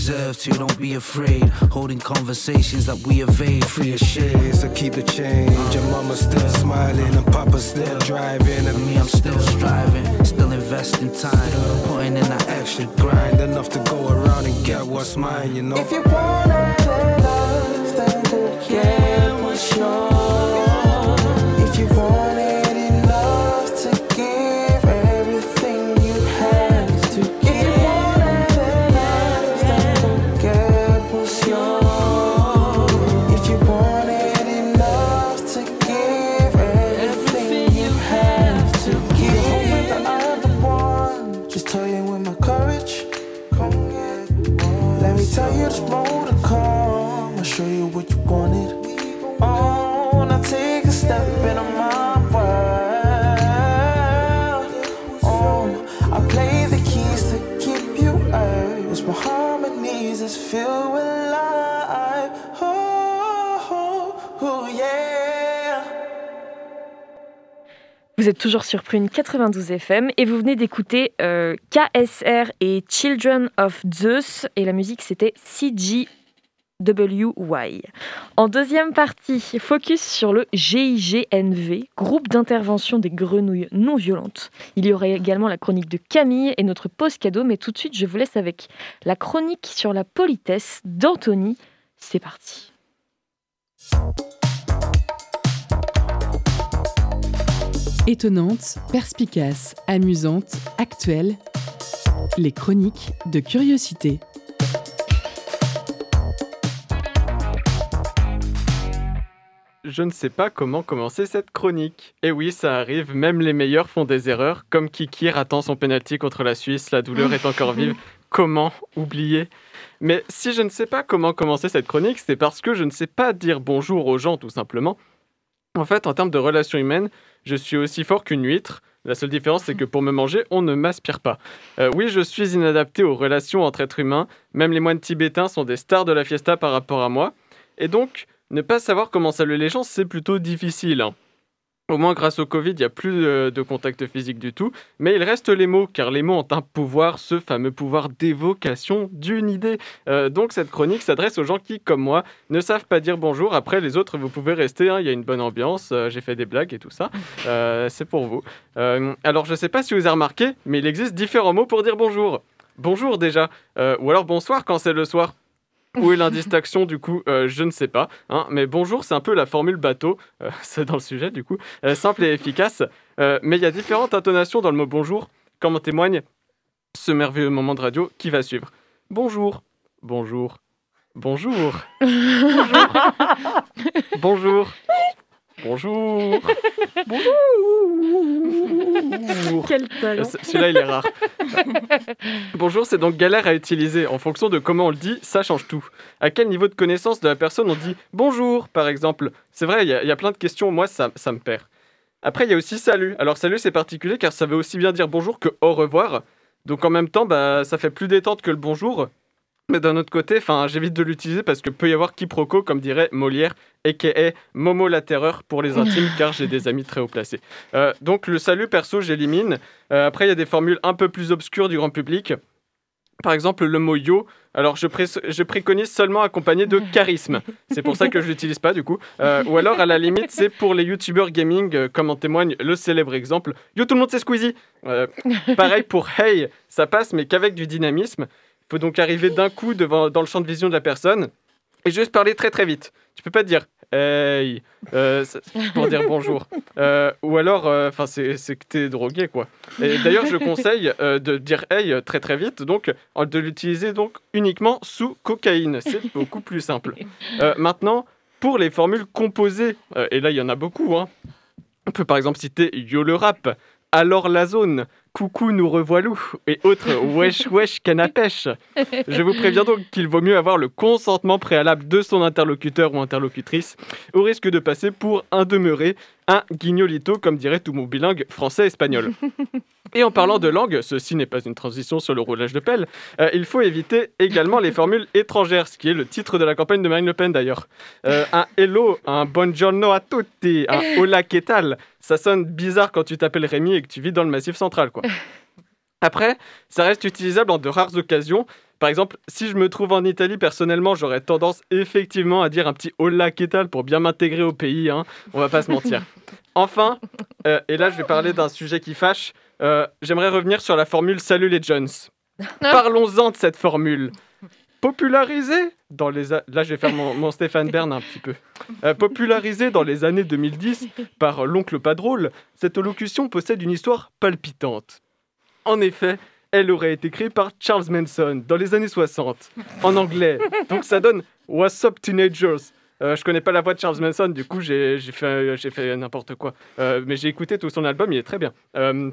Deserve to. Don't be afraid. Holding conversations that we evade. Free your shades to keep the change. Your mama's still smiling and papa's still driving. And And me, I'm still striving, still investing time, putting in that extra grind. grind enough to go around and get what's mine, you know. If you wanted enough, then go get what's yours. If you wanted Toujours sur Prune 92 FM et vous venez d'écouter euh, KSR et Children of Zeus et la musique c'était CGWY. En deuxième partie, focus sur le GIGNV, groupe d'intervention des grenouilles non violentes. Il y aurait également la chronique de Camille et notre pause cadeau, mais tout de suite je vous laisse avec la chronique sur la politesse d'Anthony. C'est parti. Étonnante, perspicace, amusante, actuelle. Les chroniques de curiosité. Je ne sais pas comment commencer cette chronique. Et oui, ça arrive, même les meilleurs font des erreurs, comme Kiki ratant son penalty contre la Suisse, la douleur est encore vive. Comment oublier? Mais si je ne sais pas comment commencer cette chronique, c'est parce que je ne sais pas dire bonjour aux gens, tout simplement. En fait, en termes de relations humaines, je suis aussi fort qu'une huître. La seule différence, c'est que pour me manger, on ne m'aspire pas. Euh, oui, je suis inadapté aux relations entre êtres humains. Même les moines tibétains sont des stars de la fiesta par rapport à moi. Et donc, ne pas savoir comment saluer les gens, c'est plutôt difficile. hein. Au moins, grâce au Covid, il n'y a plus de, contact physique du tout. Mais il reste les mots, car les mots ont un pouvoir, ce fameux pouvoir d'évocation d'une idée. Euh, donc, cette chronique s'adresse aux gens qui, comme moi, ne savent pas dire bonjour. Après, les autres, vous pouvez rester, hein, il y a une bonne ambiance, euh, j'ai fait des blagues et tout ça. Euh, c'est pour vous. Alors, je ne sais pas si vous avez remarqué, mais il existe différents mots pour dire bonjour. Bonjour déjà, ou alors bonsoir quand c'est le soir. Où est l'indistinction du coup Euh, Je ne sais pas. hein. Mais bonjour, c'est un peu la formule bateau. Euh, c'est dans le sujet du coup. Euh, simple et efficace. Mais il y a différentes intonations dans le mot bonjour, comme en témoigne ce merveilleux moment de radio qui va suivre. Bonjour, bonjour, bonjour, bonjour, bonjour, Bonjour. Bonjour. Quel talent. Celui-là, il est rare. Bonjour, c'est donc galère à utiliser. En fonction de comment on le dit, ça change tout. À quel niveau de connaissance de la personne on dit bonjour, par exemple? C'est vrai, il y, a- il y a plein de questions. Moi, ça, ça me perd. Après, il y a aussi salut. Alors, salut, c'est particulier car ça veut aussi bien dire bonjour que au revoir. Donc, en même temps, bah, ça fait plus détente que le bonjour. Mais d'un autre côté, j'évite de l'utiliser parce que peut y avoir quiproquo, comme dirait Molière, a.k.a. Momo la terreur pour les intimes, car j'ai des amis très haut placés. Euh, donc le salut perso, j'élimine. Euh, après, il y a des formules un peu plus obscures du grand public. Par exemple, le mot yo. Alors, je, pré- je préconise seulement accompagné de charisme. C'est pour ça que je l'utilise pas, du coup. Euh, ou alors, à la limite, c'est pour les youtubeurs gaming, euh, comme en témoigne le célèbre exemple Yo, tout le monde c'est Squeezie Euh, Pareil pour Hey, ça passe, mais qu'avec du dynamisme. Il faut donc arriver d'un coup devant, dans le champ de vision de la personne et juste parler très très vite. Tu peux pas dire Hey euh, pour dire bonjour. Euh, ou alors, enfin, c'est c'est que t'es drogué, quoi. Et d'ailleurs, je conseille euh, de dire hey euh, très très vite, donc euh, de l'utiliser donc uniquement sous cocaïne. C'est beaucoup plus simple. Euh, maintenant, pour les formules composées, euh, et là il y en a beaucoup, hein, on peut par exemple citer Yo le rap, Alors la zone, Coucou nous revoilou, et autres Wesh wesh canne à pêche. Je vous préviens donc qu'il vaut mieux avoir le consentement préalable de son interlocuteur ou interlocutrice, au risque de passer pour un demeuré, un guignolito, comme dirait tout mon bilingue français-espagnol. Et en parlant de langue, ceci n'est pas une transition sur le roulage de pelle, euh, il faut éviter également les formules étrangères, ce qui est le titre de la campagne de Marine Le Pen d'ailleurs. Euh, un hello, un buongiorno a tutti, un hola que tal, ça sonne bizarre quand tu t'appelles Rémi et que tu vis dans le massif central, quoi. Après, ça reste utilisable en de rares occasions. Par exemple, si je me trouve en Italie, personnellement, j'aurais tendance effectivement à dire un petit hola que tal pour bien m'intégrer au pays, hein. on va pas se mentir. Enfin, euh, et là je vais parler d'un sujet qui fâche, euh, j'aimerais revenir sur la formule Salut les Jones. Parlons-en de cette formule. Popularisée dans les... a- Là je vais faire mon, mon Stéphane Bern un petit peu. Euh, popularisée dans les années 2010 par l'oncle pas drôle, cette allocution possède une histoire palpitante. En effet, elle aurait été créée par Charles Manson dans les années 60, en anglais. Donc ça donne What's up teenagers? Euh, je connais pas la voix de Charles Manson, du coup j'ai fait, fait n'importe quoi. Euh, mais j'ai écouté tout son album, il est très bien. Euh,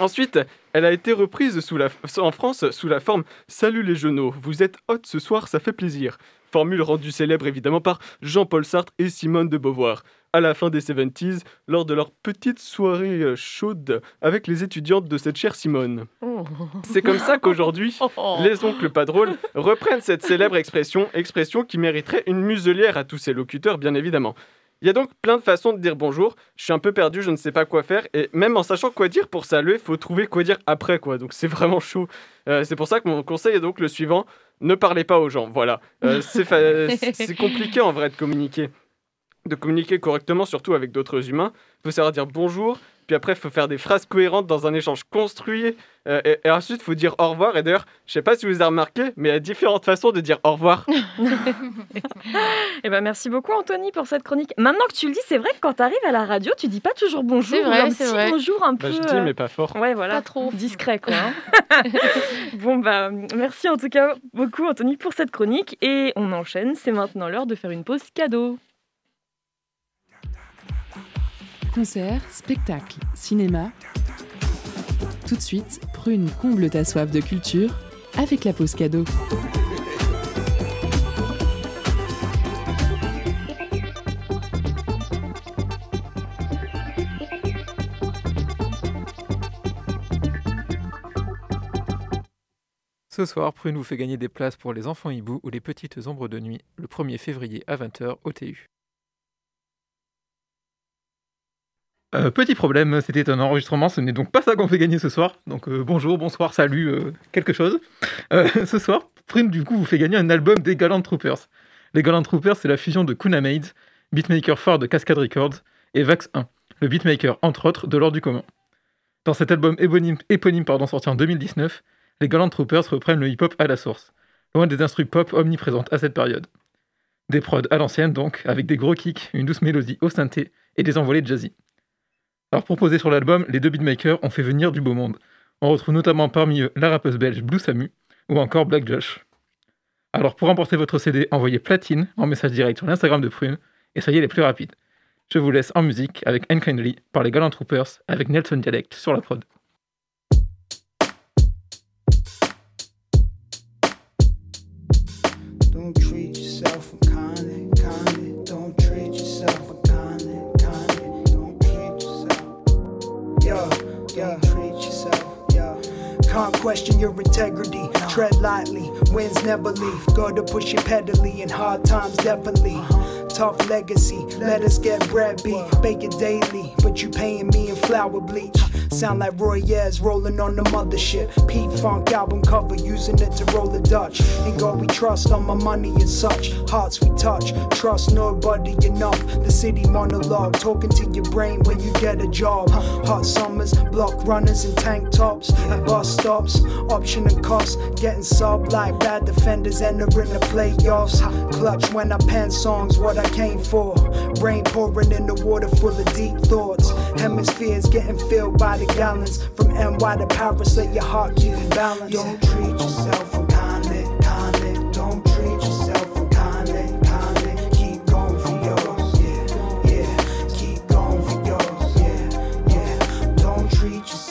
ensuite, elle a été reprise sous la, en France sous la forme Salut les genoux, vous êtes hot ce soir, ça fait plaisir. Formule rendue célèbre évidemment par Jean-Paul Sartre et Simone de Beauvoir. À la fin des 70s, lors de leur petite soirée euh, chaude avec les étudiantes de cette chère Simone. C'est comme ça qu'aujourd'hui, les oncles pas drôles reprennent cette célèbre expression, expression qui mériterait une muselière à tous ces locuteurs, bien évidemment. Il y a donc plein de façons de dire bonjour. Je suis un peu perdu, je ne sais pas quoi faire. Et même en sachant quoi dire pour saluer, faut trouver quoi dire après, quoi. Donc c'est vraiment chaud. Euh, c'est pour ça que mon conseil est donc le suivant ne parlez pas aux gens. Voilà. Euh, c'est fa- c'est c'est compliqué en vrai de communiquer. De communiquer correctement, surtout avec d'autres humains. Il faut savoir dire bonjour. Puis après, il faut faire des phrases cohérentes dans un échange construit. Euh, et, et ensuite, il faut dire au revoir. Et d'ailleurs, je sais pas si vous avez remarqué, mais il y a différentes façons de dire au revoir. Eh ben, merci beaucoup, Anthony, pour cette chronique. Maintenant que tu le dis, c'est vrai que quand tu arrives à la radio, tu dis pas toujours bonjour. C'est vrai, un petit vrai. bonjour un peu. Bah, je dis, euh, mais pas fort. Ouais, voilà. Pas trop. Discret, quoi. hein. bon, bah, merci en tout cas beaucoup, Anthony, pour cette chronique. Et on enchaîne. C'est maintenant l'heure de faire une pause cadeau. Concert, spectacle, cinéma. Tout de suite, Prune comble ta soif de culture avec la pause cadeau. Ce soir, Prune vous fait gagner des places pour les enfants hiboux ou les petites ombres de nuit le 1er février à 20h au TU. Euh, petit problème, c'était un enregistrement, ce n'est donc pas ça qu'on fait gagner ce soir. Donc euh, bonjour, bonsoir, salut, euh, quelque chose. Ce soir, Prune du coup vous fait gagner un album des Gallant Troopers. Les Gallant Troopers, c'est la fusion de Kuna Maids, beatmaker phare de Cascade Records, et Vax 1, le beatmaker entre autres de l'ordre du commun. Dans cet album éponyme, pardon, sorti en 2019, les Gallant Troopers reprennent le hip-hop à la source, loin des instrus pop omniprésentes à cette période. Des prods à l'ancienne donc, avec des gros kicks, une douce mélodie au synthé et des envolées jazzy. Alors poser sur l'album, les deux beatmakers ont fait venir du beau monde. On retrouve notamment parmi eux la rappeuse belge Blue Samu ou encore Black Josh. Alors pour emporter votre CD, envoyez platine en message direct sur l'Instagram de Prune et soyez les plus rapides. Je vous laisse en musique avec Unkindly par les Galant Troopers avec Nelson Dialect sur la prod. Yeah. Treat yourself. Yeah. Can't question your integrity. Tread lightly. Wins never leave. Gotta push it pedally in hard times, definitely. Tough legacy. Let us get bread beat. Bake it daily. But you paying me in flour bleach. Sound like Roy Ayers rolling on the mothership. Pete Funk album cover, using it to roll the Dutch. In God we trust, on my money and such. Hearts we touch, trust nobody enough. The city monologue, talking to your brain when you get a job. Hot summers, block runners in tank tops. At bus stops, option and cost. Getting sub like bad defenders entering the playoffs. Clutch when I pen songs, what I came for. Rain pouring in the water full of deep thoughts. Hemispheres getting filled by the gallons. From NY to Paris, let your heart keep in balance. Don't treat yourself. Don't treat yourself kindly. Keep going for yours, yeah, yeah. Keep going for yours, yeah, yeah. Don't treat yourself.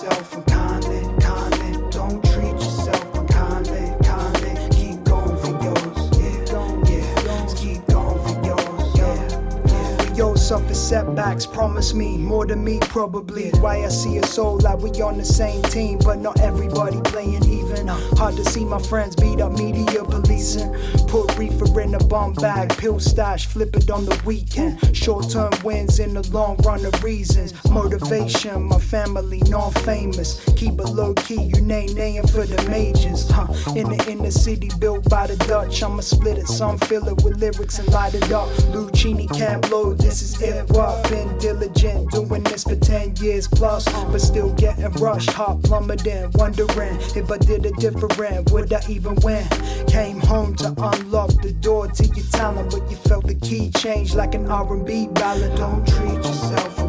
Suffer setbacks, promise me more than me, probably. Why I see a soul like we on the same team, but not everybody playing even. Hard to see my friends beat up media policing. Put reefer in a bomb bag, pill stash, flip it on the weekend. Short term wins in the long run of reasons. Motivation, my family non famous. Keep it low key, you name name for the majors. Huh. In the inner city built by the Dutch, I'ma split it, some fill it with lyrics and light it up. Lucini can't blow, this is hip hop. Been diligent, doing this for 10 years plus, but still getting rushed. Hot plummeting, wondering if I did it different, would I even win? Came home to unlock the door to your talent, but you felt the key change like an R&B ballad. Don't treat yourself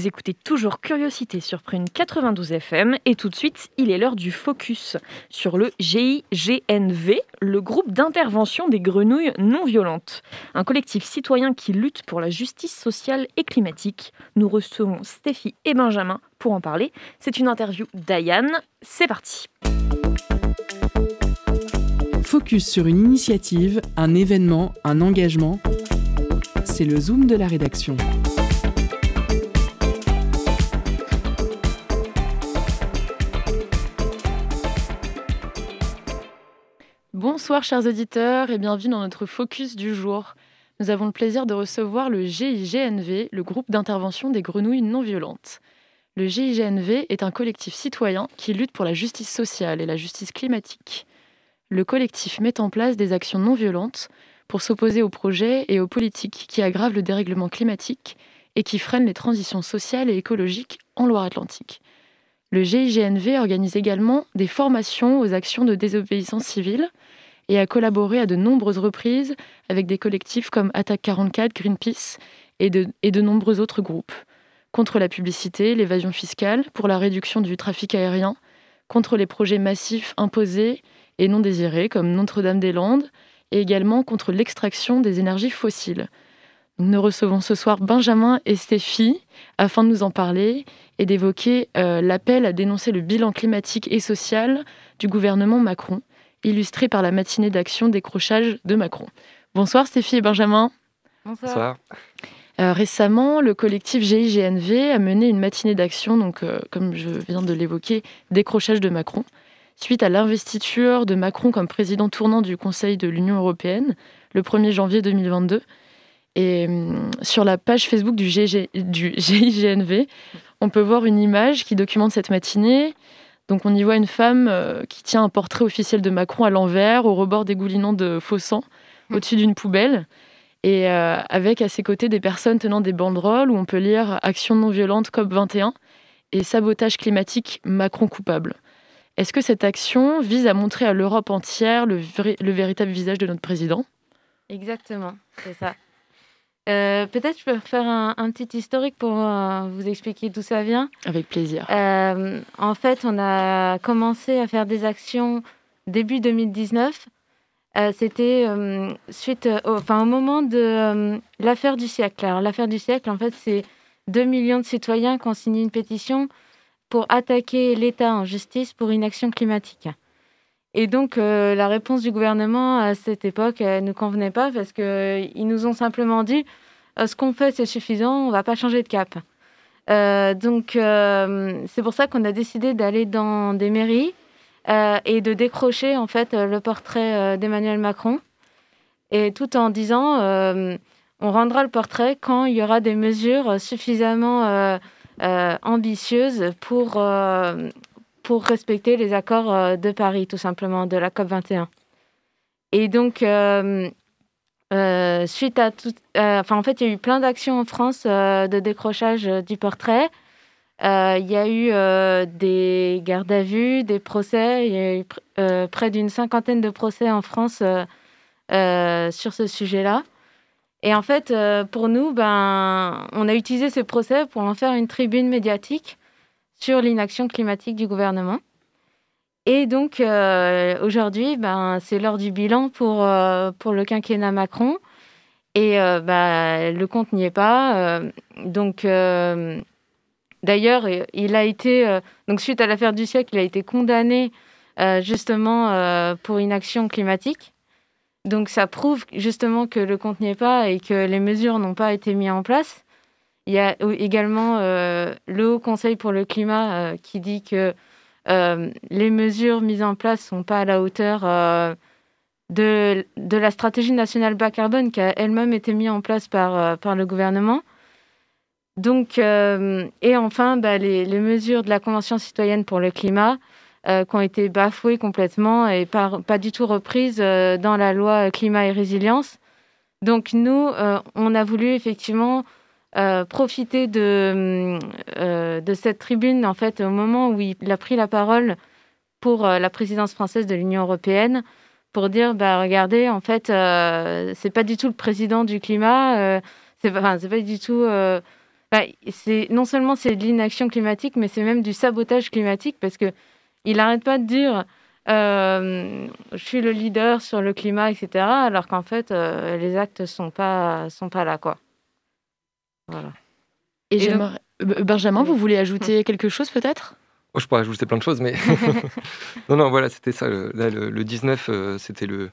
Vous écoutez toujours Curiosité sur Prune 92 FM et tout de suite, il est l'heure du focus sur le GIGNV, le groupe d'intervention des grenouilles non violentes, un collectif citoyen qui lutte pour la justice sociale et climatique. Nous recevons Stéphie et Benjamin pour en parler. C'est une interview d'Ayane. C'est parti. Focus sur une initiative, un événement, un engagement. C'est le zoom de la rédaction. Bonsoir chers auditeurs et bienvenue dans notre focus du jour. Nous avons le plaisir de recevoir le GIGNV, le groupe d'intervention des grenouilles non violentes. Le GIGNV est un collectif citoyen qui lutte pour la justice sociale et la justice climatique. Le collectif met en place des actions non violentes pour s'opposer aux projets et aux politiques qui aggravent le dérèglement climatique et qui freinent les transitions sociales et écologiques en Loire-Atlantique. Le GIGNV organise également des formations aux actions de désobéissance civile et a collaboré à de nombreuses reprises avec des collectifs comme Attaque 44, Greenpeace et de, nombreux autres groupes. Contre la publicité, l'évasion fiscale, pour la réduction du trafic aérien, contre les projets massifs imposés et non désirés comme Notre-Dame-des-Landes, et également contre l'extraction des énergies fossiles. Nous recevons ce soir Benjamin et Stéphie afin de nous en parler et d'évoquer euh, l'appel à dénoncer le bilan climatique et social du gouvernement Macron, illustré par la matinée d'action décrochage de Macron. Bonsoir Stéphie et Benjamin. Bonsoir. Euh, récemment, le collectif GIGNV a mené une matinée d'action, donc euh, comme je viens de l'évoquer, décrochage de Macron, suite à l'investiture de Macron comme président tournant du Conseil de l'Union européenne le 1er janvier 2022. Et hum, sur la page Facebook du, GG du GIGNV, on peut voir une image qui documente cette matinée. Donc on y voit une femme euh, qui tient un portrait officiel de Macron à l'envers, au rebord dégoulinant de faux sang, au-dessus d'une poubelle. Et euh, avec à ses côtés des personnes tenant des banderoles où on peut lire Action non violente COP21 et Sabotage climatique Macron coupable. Est-ce que cette action vise à montrer à l'Europe entière le véritable visage de notre président? Exactement, c'est ça. Euh, Peut-être je peux faire un, un petit historique pour euh, vous expliquer d'où ça vient. Avec plaisir. Euh, en fait, on a commencé à faire des actions début 2019. Euh, C'était suite, au, enfin, au moment de l'affaire du siècle. Alors, l'affaire du siècle, en fait, c'est 2 millions de citoyens qui ont signé une pétition pour attaquer l'État en justice pour inaction climatique. Et donc, euh, la réponse du gouvernement à cette époque ne nous convenait pas parce qu'ils nous ont simplement dit euh, ce qu'on fait, c'est suffisant, on ne va pas changer de cap. Euh, donc, euh, c'est pour ça qu'on a décidé d'aller dans des mairies euh, et de décrocher en fait euh, le portrait euh, d'Emmanuel Macron. Et tout en disant, euh, on rendra le portrait quand il y aura des mesures suffisamment euh, euh, ambitieuses pour, euh, pour respecter les accords euh, de Paris, tout simplement, de la COP 21. Et donc, euh, euh, suite à tout, en fait, il y a eu plein d'actions en France de décrochage du portrait. Il y a eu des gardes à vue, des procès. Il y a eu pr- près d'une cinquantaine de procès en France sur ce sujet-là. Et en fait, pour nous, ben, on a utilisé ces procès pour en faire une tribune médiatique sur l'inaction climatique du gouvernement. Et donc, euh, aujourd'hui, ben, c'est l'heure du bilan pour, euh, pour le quinquennat Macron. Et bah, le compte n'y est pas. Donc, d'ailleurs, il a été, donc suite à l'affaire du siècle, il a été condamné justement pour inaction climatique. Donc, ça prouve justement que le compte n'y est pas et que les mesures n'ont pas été mises en place. Il y a également euh, le Haut Conseil pour le climat euh, qui dit que euh, les mesures mises en place sont pas à la hauteur de, la stratégie nationale bas carbone qui a elle-même été mise en place par, le gouvernement. Donc, et enfin, bah, les, mesures de la Convention citoyenne pour le climat qui ont été bafouées complètement et pas du tout reprises dans la loi climat et résilience. Donc nous, on a voulu effectivement euh, profiter de, euh, de cette tribune en fait au moment où il a pris la parole pour euh, la présidence française de l'Union européenne pour dire bah regardez en fait c'est pas du tout le président du climat c'est pas du tout bah, c'est non seulement c'est de l'inaction climatique mais c'est même du sabotage climatique parce que il n'arrête pas de dire je suis le leader sur le climat etc alors qu'en fait les actes sont pas sont pas là quoi voilà Et, Et donc- j'aimerais- Benjamin, vous voulez ajouter quelque chose peut-être? Oh, je pourrais ajouter plein de choses, mais non, non, voilà, c'était ça. Le, là, le, le 19, euh, c'était le,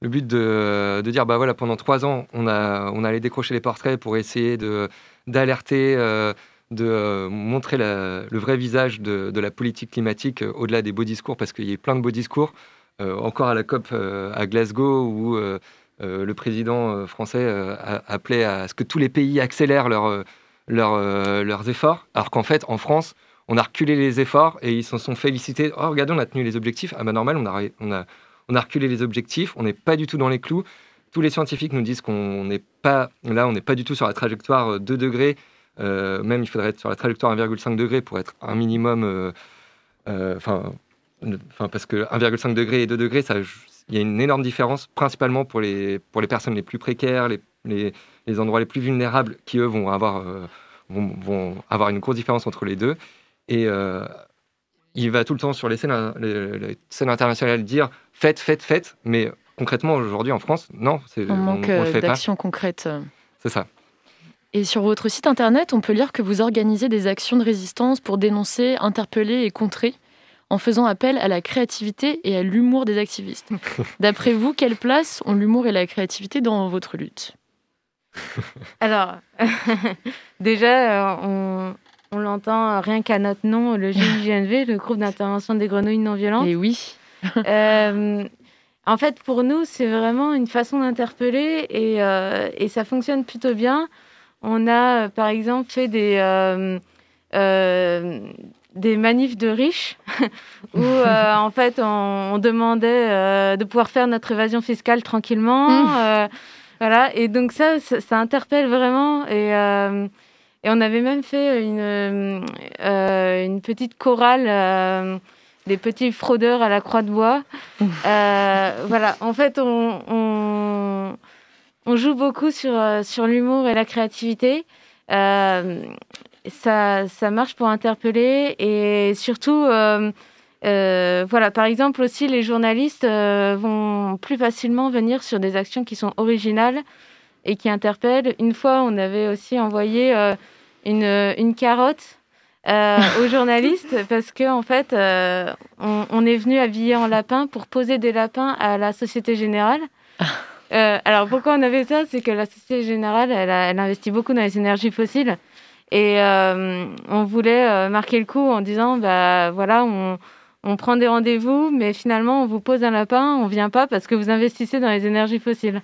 le but de, de dire, bah voilà, pendant trois ans, on, a, on allait décrocher les portraits pour essayer de d'alerter, euh, de euh, montrer la- le vrai visage de, de la politique climatique euh, au-delà des beaux discours, parce qu'il y a eu plein de beaux discours, euh, encore à la COP euh, à Glasgow, où le président euh, français euh, appelait à ce que tous les pays accélèrent leur, euh, leur, euh, leurs efforts, alors qu'en fait, en France, on a reculé les efforts et ils s'en sont félicités. Oh, regardez, on a tenu les objectifs. Ah, bah, normal, on a, reculé les objectifs, on n'est pas du tout dans les clous. Tous les scientifiques nous disent qu'on n'est pas, là, on n'est pas du tout sur la trajectoire euh, 2 degrés. Euh, même, il faudrait être sur la trajectoire 1,5 degré pour être un minimum. euh, euh, enfin, parce que 1,5 degré et 2 degrés, ça, il y a une énorme différence, principalement pour les, pour les personnes les plus précaires, les, les, les endroits les plus vulnérables, qui eux vont avoir, euh, vont, vont avoir une grosse différence entre les deux. Et euh, il va tout le temps sur les scènes, les, les scènes internationales dire faites, faites, faites. Mais concrètement, aujourd'hui en France, non, On manque on le euh, d'actions concrètes. C'est ça. Et sur votre site internet, on peut lire que vous organisez des actions de résistance pour dénoncer, interpeller et contrer, en faisant appel à la créativité et à l'humour des activistes. D'après vous, quelle place ont l'humour et la créativité dans votre lutte? Alors, déjà, euh, on, on l'entend rien qu'à notre nom, le GIGNV, le groupe d'intervention des grenouilles non violentes. Et oui. Euh, En fait, pour nous, c'est vraiment une façon d'interpeller et, euh, et ça fonctionne plutôt bien. On a, par exemple, fait des, euh, des manifs de riches où, euh, en fait, on, on demandait euh, de pouvoir faire notre évasion fiscale tranquillement. euh, voilà, et donc ça, ça, ça interpelle vraiment. Et, et on avait même fait une, une petite chorale des petits fraudeurs à la croix de bois. Euh, voilà, en fait, on, on, on joue beaucoup sur, sur l'humour et la créativité. Euh, ça, ça marche pour interpeller et surtout, euh, euh, voilà, par exemple aussi, les journalistes euh, vont plus facilement venir sur des actions qui sont originales et qui interpellent. Une fois, on avait aussi envoyé une, une carotte euh, aux journalistes parce que en fait, euh, on, on est venu habillé en lapin pour poser des lapins à la Société Générale. Euh, alors pourquoi on avait ça? C'est que la Société Générale, elle, a- elle investit beaucoup dans les énergies fossiles et euh, on voulait euh, marquer le coup en disant bah voilà on, on prend des rendez-vous mais finalement on vous pose un lapin, on vient pas parce que vous investissez dans les énergies fossiles.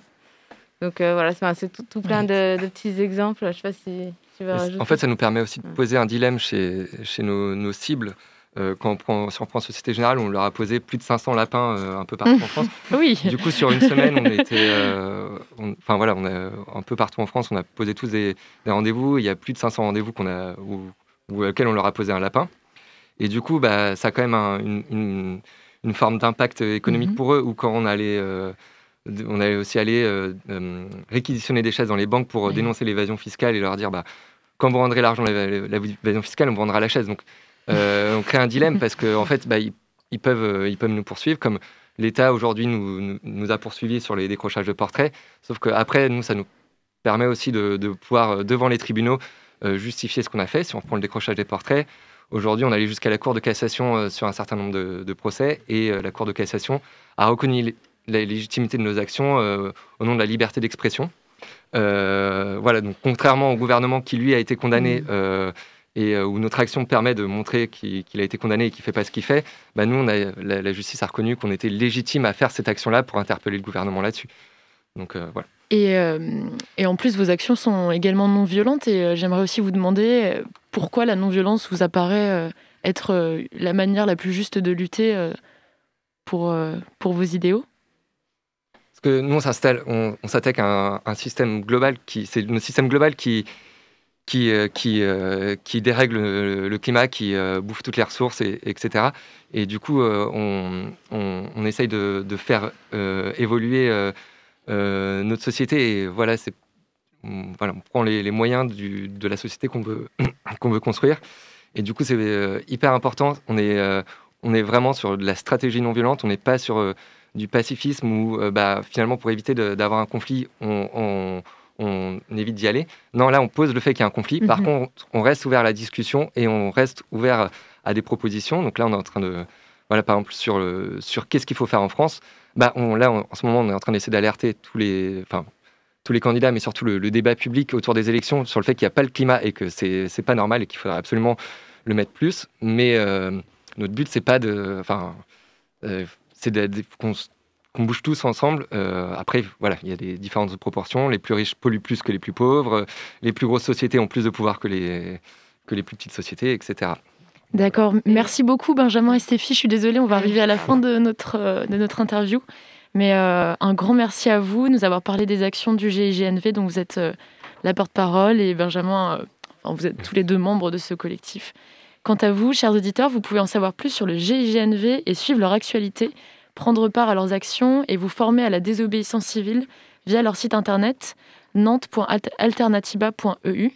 Donc euh, voilà, c'est tout, tout plein de, de petits exemples. Je sais pas si tu veux rajouter. En fait, ça nous permet aussi de poser un dilemme chez, chez nos, nos cibles. Euh, quand on prend, si on prend Société Générale, on leur a posé plus de 500 lapins euh, un peu partout en France. Oui. Du coup, sur une semaine, on était, euh, enfin voilà, on a un peu partout en France, on a posé tous des, des rendez-vous. Il y a plus de 500 rendez-vous qu'on a, ou, ou auxquels on leur a posé un lapin. Et du coup, bah, ça a quand même un- une, une- une forme d'impact économique Mhm. pour eux. Ou quand on allait, on allait aussi aller réquisitionner des chaises dans les banques pour dénoncer l'évasion fiscale et leur dire, bah, quand vous rendrez l'argent l'évasion fiscale, on vous rendra la chaise. Donc, on crée un dilemme parce qu'en en fait, bah, ils, ils peuvent, euh, ils peuvent nous poursuivre comme l'État aujourd'hui nous, a poursuivis sur les décrochages de portraits. Sauf qu'après, nous, ça nous permet aussi de, de pouvoir, euh, devant les tribunaux, euh, justifier ce qu'on a fait. Si on prend le décrochage des portraits, aujourd'hui, on allait jusqu'à la Cour de cassation euh, sur un certain nombre de, de procès et euh, la Cour de cassation a reconnu la légitimité de nos actions euh, au nom de la liberté d'expression. Euh, voilà, donc contrairement au gouvernement qui lui a été condamné euh, et euh, où notre action permet de montrer qu'il a été condamné et qu'il ne fait pas ce qu'il fait, bah nous, on a, la, la justice a reconnu qu'on était légitime à faire cette action-là pour interpeller le gouvernement là-dessus. Donc euh, voilà. Et, euh, et en plus, vos actions sont également non violentes. Et j'aimerais aussi vous demander pourquoi la non-violence vous apparaît être la manière la plus juste de lutter pour, pour vos idéaux? Parce que nous, on s'installe, on, on s'attaque à un, un système global qui, c'est le système global qui, qui, euh, euh, qui dérègle le, le climat, qui euh, bouffe toutes les ressources, et, etc. Et du coup, euh, on, essaye de, faire euh, évoluer euh, euh, notre société. Et voilà, on, prend les, moyens de la société qu'on veut, construire. Et du coup, c'est euh, hyper important. On est, euh, vraiment sur de la stratégie non violente. On n'est pas sur euh, du pacifisme où, euh, bah, finalement, pour éviter d'avoir un conflit, on, on- on évite d'y aller. Non, là, on pose le fait qu'il y a un conflit. Par Mhm. contre, on reste ouvert à la discussion et on reste ouvert à des propositions. Donc là, on est en train de, voilà, par exemple, sur, le, sur qu'est-ce qu'il faut faire en France. Bah, on, là, on- en ce moment, on est en train d'essayer d'alerter tous les, enfin, tous les candidats, mais surtout le, le débat public autour des élections sur le fait qu'il n'y a pas le climat et que c'est pas normal et qu'il faudrait absolument le mettre plus. Mais euh, notre but, c'est pas de, enfin, euh, c'est qu'on qu'on bouge tous ensemble. Euh, après, voilà, il y a des différentes proportions. Les plus riches polluent plus que les plus pauvres. Les plus grosses sociétés ont plus de pouvoir que les, que les plus petites sociétés, etc. D'accord. Merci beaucoup, Benjamin et Stéphie. Je suis désolée, on va arriver à la fin de notre, euh, de notre interview. Mais euh, un grand merci à vous de nous avoir parlé des actions du GIGNV, dont vous êtes la porte-parole, et Benjamin, vous êtes tous les deux membres de ce collectif. Quant à vous, chers auditeurs, vous pouvez en savoir plus sur le GIGNV et suivre leur actualité, prendre part à leurs actions et vous former à la désobéissance civile via leur site internet nantes.alternativa.eu.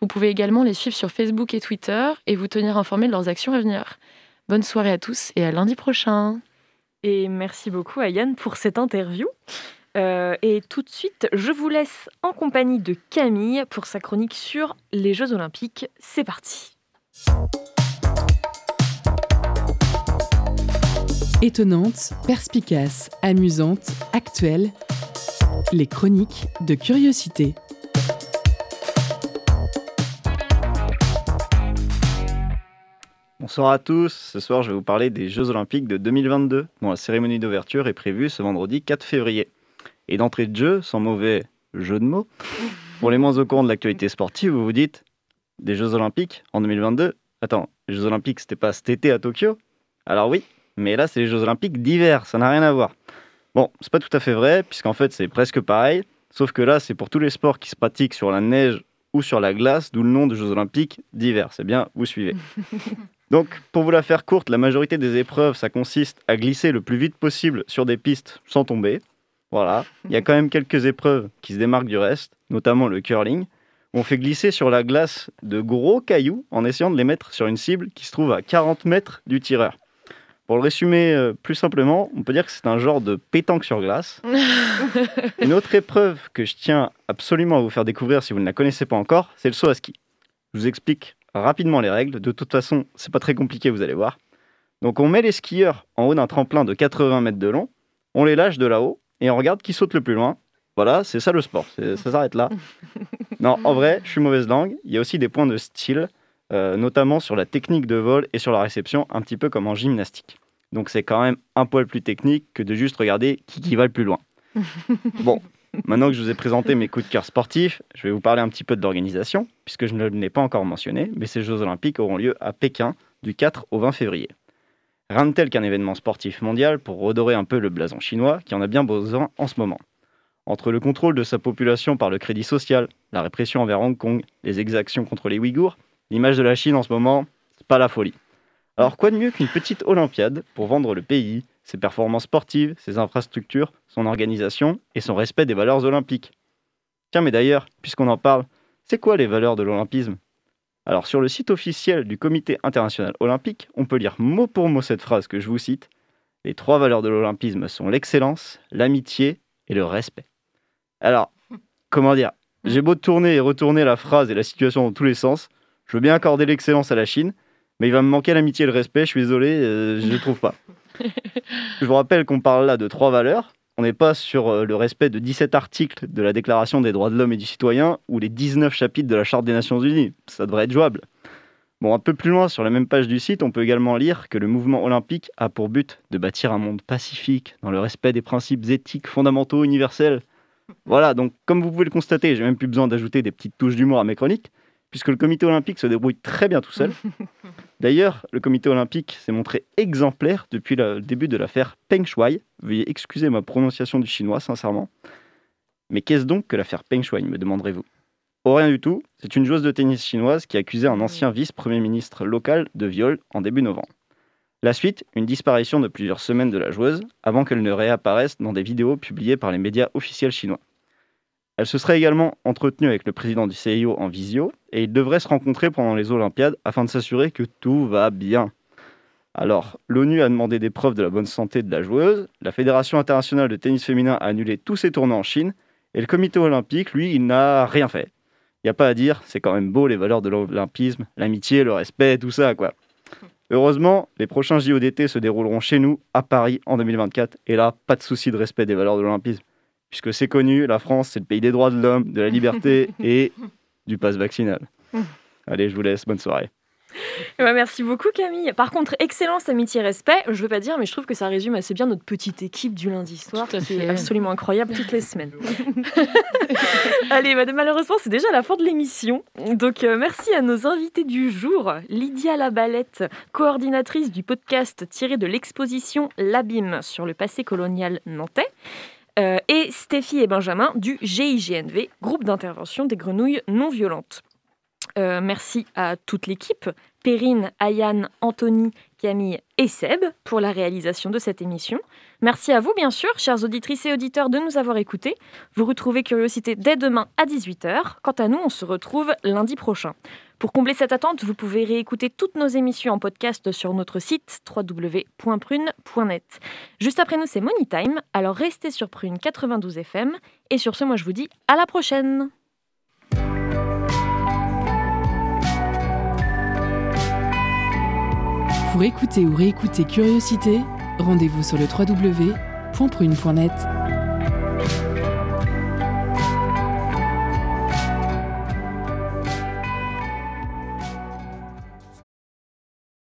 Vous pouvez également les suivre sur Facebook et Twitter et vous tenir informés de leurs actions à venir. Bonne soirée à tous et à lundi prochain. Et merci beaucoup à Yann pour cette interview. Euh, et tout de suite, je vous laisse en compagnie de Camille pour sa chronique sur les Jeux Olympiques. C'est parti. Étonnante, perspicace, amusante, actuelle, les chroniques de curiosité. Bonsoir à tous. Ce soir, je vais vous parler des Jeux Olympiques de 2022, dont la cérémonie d'ouverture est prévue ce vendredi 4 février. Et d'entrée de jeu, sans mauvais jeu de mots, pour les moins au courant de l'actualité sportive, vous vous dites des Jeux Olympiques en 2022 Attends, les Jeux Olympiques, c'était pas cet été à Tokyo? Alors oui, mais là, c'est les Jeux Olympiques d'hiver, ça n'a rien à voir. Bon, c'est pas tout à fait vrai, puisqu'en fait, c'est presque pareil, sauf que là, c'est pour tous les sports qui se pratiquent sur la neige ou sur la glace, d'où le nom de Jeux Olympiques d'hiver. C'est bien, vous suivez. Donc, pour vous la faire courte, la majorité des épreuves, ça consiste à glisser le plus vite possible sur des pistes sans tomber. Voilà. Il y a quand même quelques épreuves qui se démarquent du reste, notamment le curling. où On fait glisser sur la glace de gros cailloux en essayant de les mettre sur une cible qui se trouve à 40 mètres du tireur. Pour le résumer euh, plus simplement, on peut dire que c'est un genre de pétanque sur glace. Une autre épreuve que je tiens absolument à vous faire découvrir si vous ne la connaissez pas encore, c'est le saut à ski. Je vous explique rapidement les règles. De toute façon, c'est pas très compliqué, vous allez voir. Donc on met les skieurs en haut d'un tremplin de 80 mètres de long, on les lâche de là-haut et on regarde qui saute le plus loin. Voilà, c'est ça le sport, ça s'arrête là. Non, en vrai, je suis mauvaise langue. Il y a aussi des points de style, euh, notamment sur la technique de vol et sur la réception, un petit peu comme en gymnastique. Donc c'est quand même un poil plus technique que de juste regarder qui, qui va le plus loin. Bon, maintenant que je vous ai présenté mes coups de cœur sportifs, je vais vous parler un petit peu de l'organisation, puisque je ne l'ai pas encore mentionné, mais ces Jeux Olympiques auront lieu à Pékin du 4 au 20 février. Rien de tel qu'un événement sportif mondial pour redorer un peu le blason chinois qui en a bien besoin en ce moment. Entre le contrôle de sa population par le crédit social, la répression envers Hong Kong, les exactions contre les Ouïghours, l'image de la Chine en ce moment, c'est pas la folie. Alors quoi de mieux qu'une petite Olympiade pour vendre le pays, ses performances sportives, ses infrastructures, son organisation et son respect des valeurs olympiques? Tiens, mais d'ailleurs, puisqu'on en parle, c'est quoi les valeurs de l'olympisme? Alors sur le site officiel du Comité international olympique, on peut lire mot pour mot cette phrase que je vous cite. Les trois valeurs de l'olympisme sont l'excellence, l'amitié et le respect. Alors, comment dire? J'ai beau tourner et retourner la phrase et la situation dans tous les sens, je veux bien accorder l'excellence à la Chine, mais il va me manquer l'amitié et le respect, je suis désolé, euh, je ne trouve pas. Je vous rappelle qu'on parle là de trois valeurs. On n'est pas sur euh, le respect de 17 articles de la Déclaration des droits de l'homme et du citoyen ou les 19 chapitres de la Charte des Nations Unies. Ça devrait être jouable. Bon, un peu plus loin, sur la même page du site, on peut également lire que le mouvement olympique a pour but de bâtir un monde pacifique, dans le respect des principes éthiques fondamentaux universels. Voilà, donc comme vous pouvez le constater, j'ai même plus besoin d'ajouter des petites touches d'humour à mes chroniques, puisque le comité olympique se débrouille très bien tout seul. D'ailleurs, le comité olympique s'est montré exemplaire depuis le début de l'affaire Peng Shuai. Veuillez excuser ma prononciation du chinois, sincèrement. Mais qu'est-ce donc que l'affaire Peng Shuai, me demanderez-vous? Oh, rien du tout. C'est une joueuse de tennis chinoise qui accusait un ancien vice-premier ministre local de viol en début novembre. La suite, une disparition de plusieurs semaines de la joueuse avant qu'elle ne réapparaisse dans des vidéos publiées par les médias officiels chinois. Elle se serait également entretenue avec le président du CIO en visio et ils devraient se rencontrer pendant les Olympiades afin de s'assurer que tout va bien. Alors, l'ONU a demandé des preuves de la bonne santé de la joueuse, la Fédération internationale de tennis féminin a annulé tous ses tournois en Chine, et le comité olympique, lui, n'a rien fait. Il n'y a pas à dire, c'est quand même beau les valeurs de l'olympisme, l'amitié, le respect, tout ça, quoi. Heureusement, les prochains JODT se dérouleront chez nous, à Paris, en 2024, et là, pas de souci de respect des valeurs de l'olympisme. Puisque c'est connu, la France, c'est le pays des droits de l'homme, de la liberté et du pass vaccinal. Allez, je vous laisse, bonne soirée. Eh ben, merci beaucoup Camille. Par contre, excellence, amitié, respect, je veux pas dire, mais je trouve que ça résume assez bien notre petite équipe du lundi soir, qui est absolument incroyable toutes les semaines. Allez, bah, malheureusement, c'est déjà la fin de l'émission. Donc, euh, merci à nos invités du jour. Lydia Labalette, coordinatrice du podcast tiré de l'exposition L'Abîme sur le passé colonial nantais. Euh, et Stéphie et Benjamin du GIGNV, groupe d'intervention des grenouilles non violentes. Euh, merci à toute l'équipe, Perrine, Ayane, Anthony, Camille et Seb, pour la réalisation de cette émission. Merci à vous, bien sûr, chères auditrices et auditeurs, de nous avoir écoutés. Vous retrouvez Curiosité dès demain à 18h. Quant à nous, on se retrouve lundi prochain. Pour combler cette attente, vous pouvez réécouter toutes nos émissions en podcast sur notre site www.prune.net. Juste après nous, c'est Money Time, alors restez sur Prune 92 FM. Et sur ce, moi je vous dis à la prochaine Pour écouter ou réécouter Curiosité, rendez-vous sur le www.prune.net.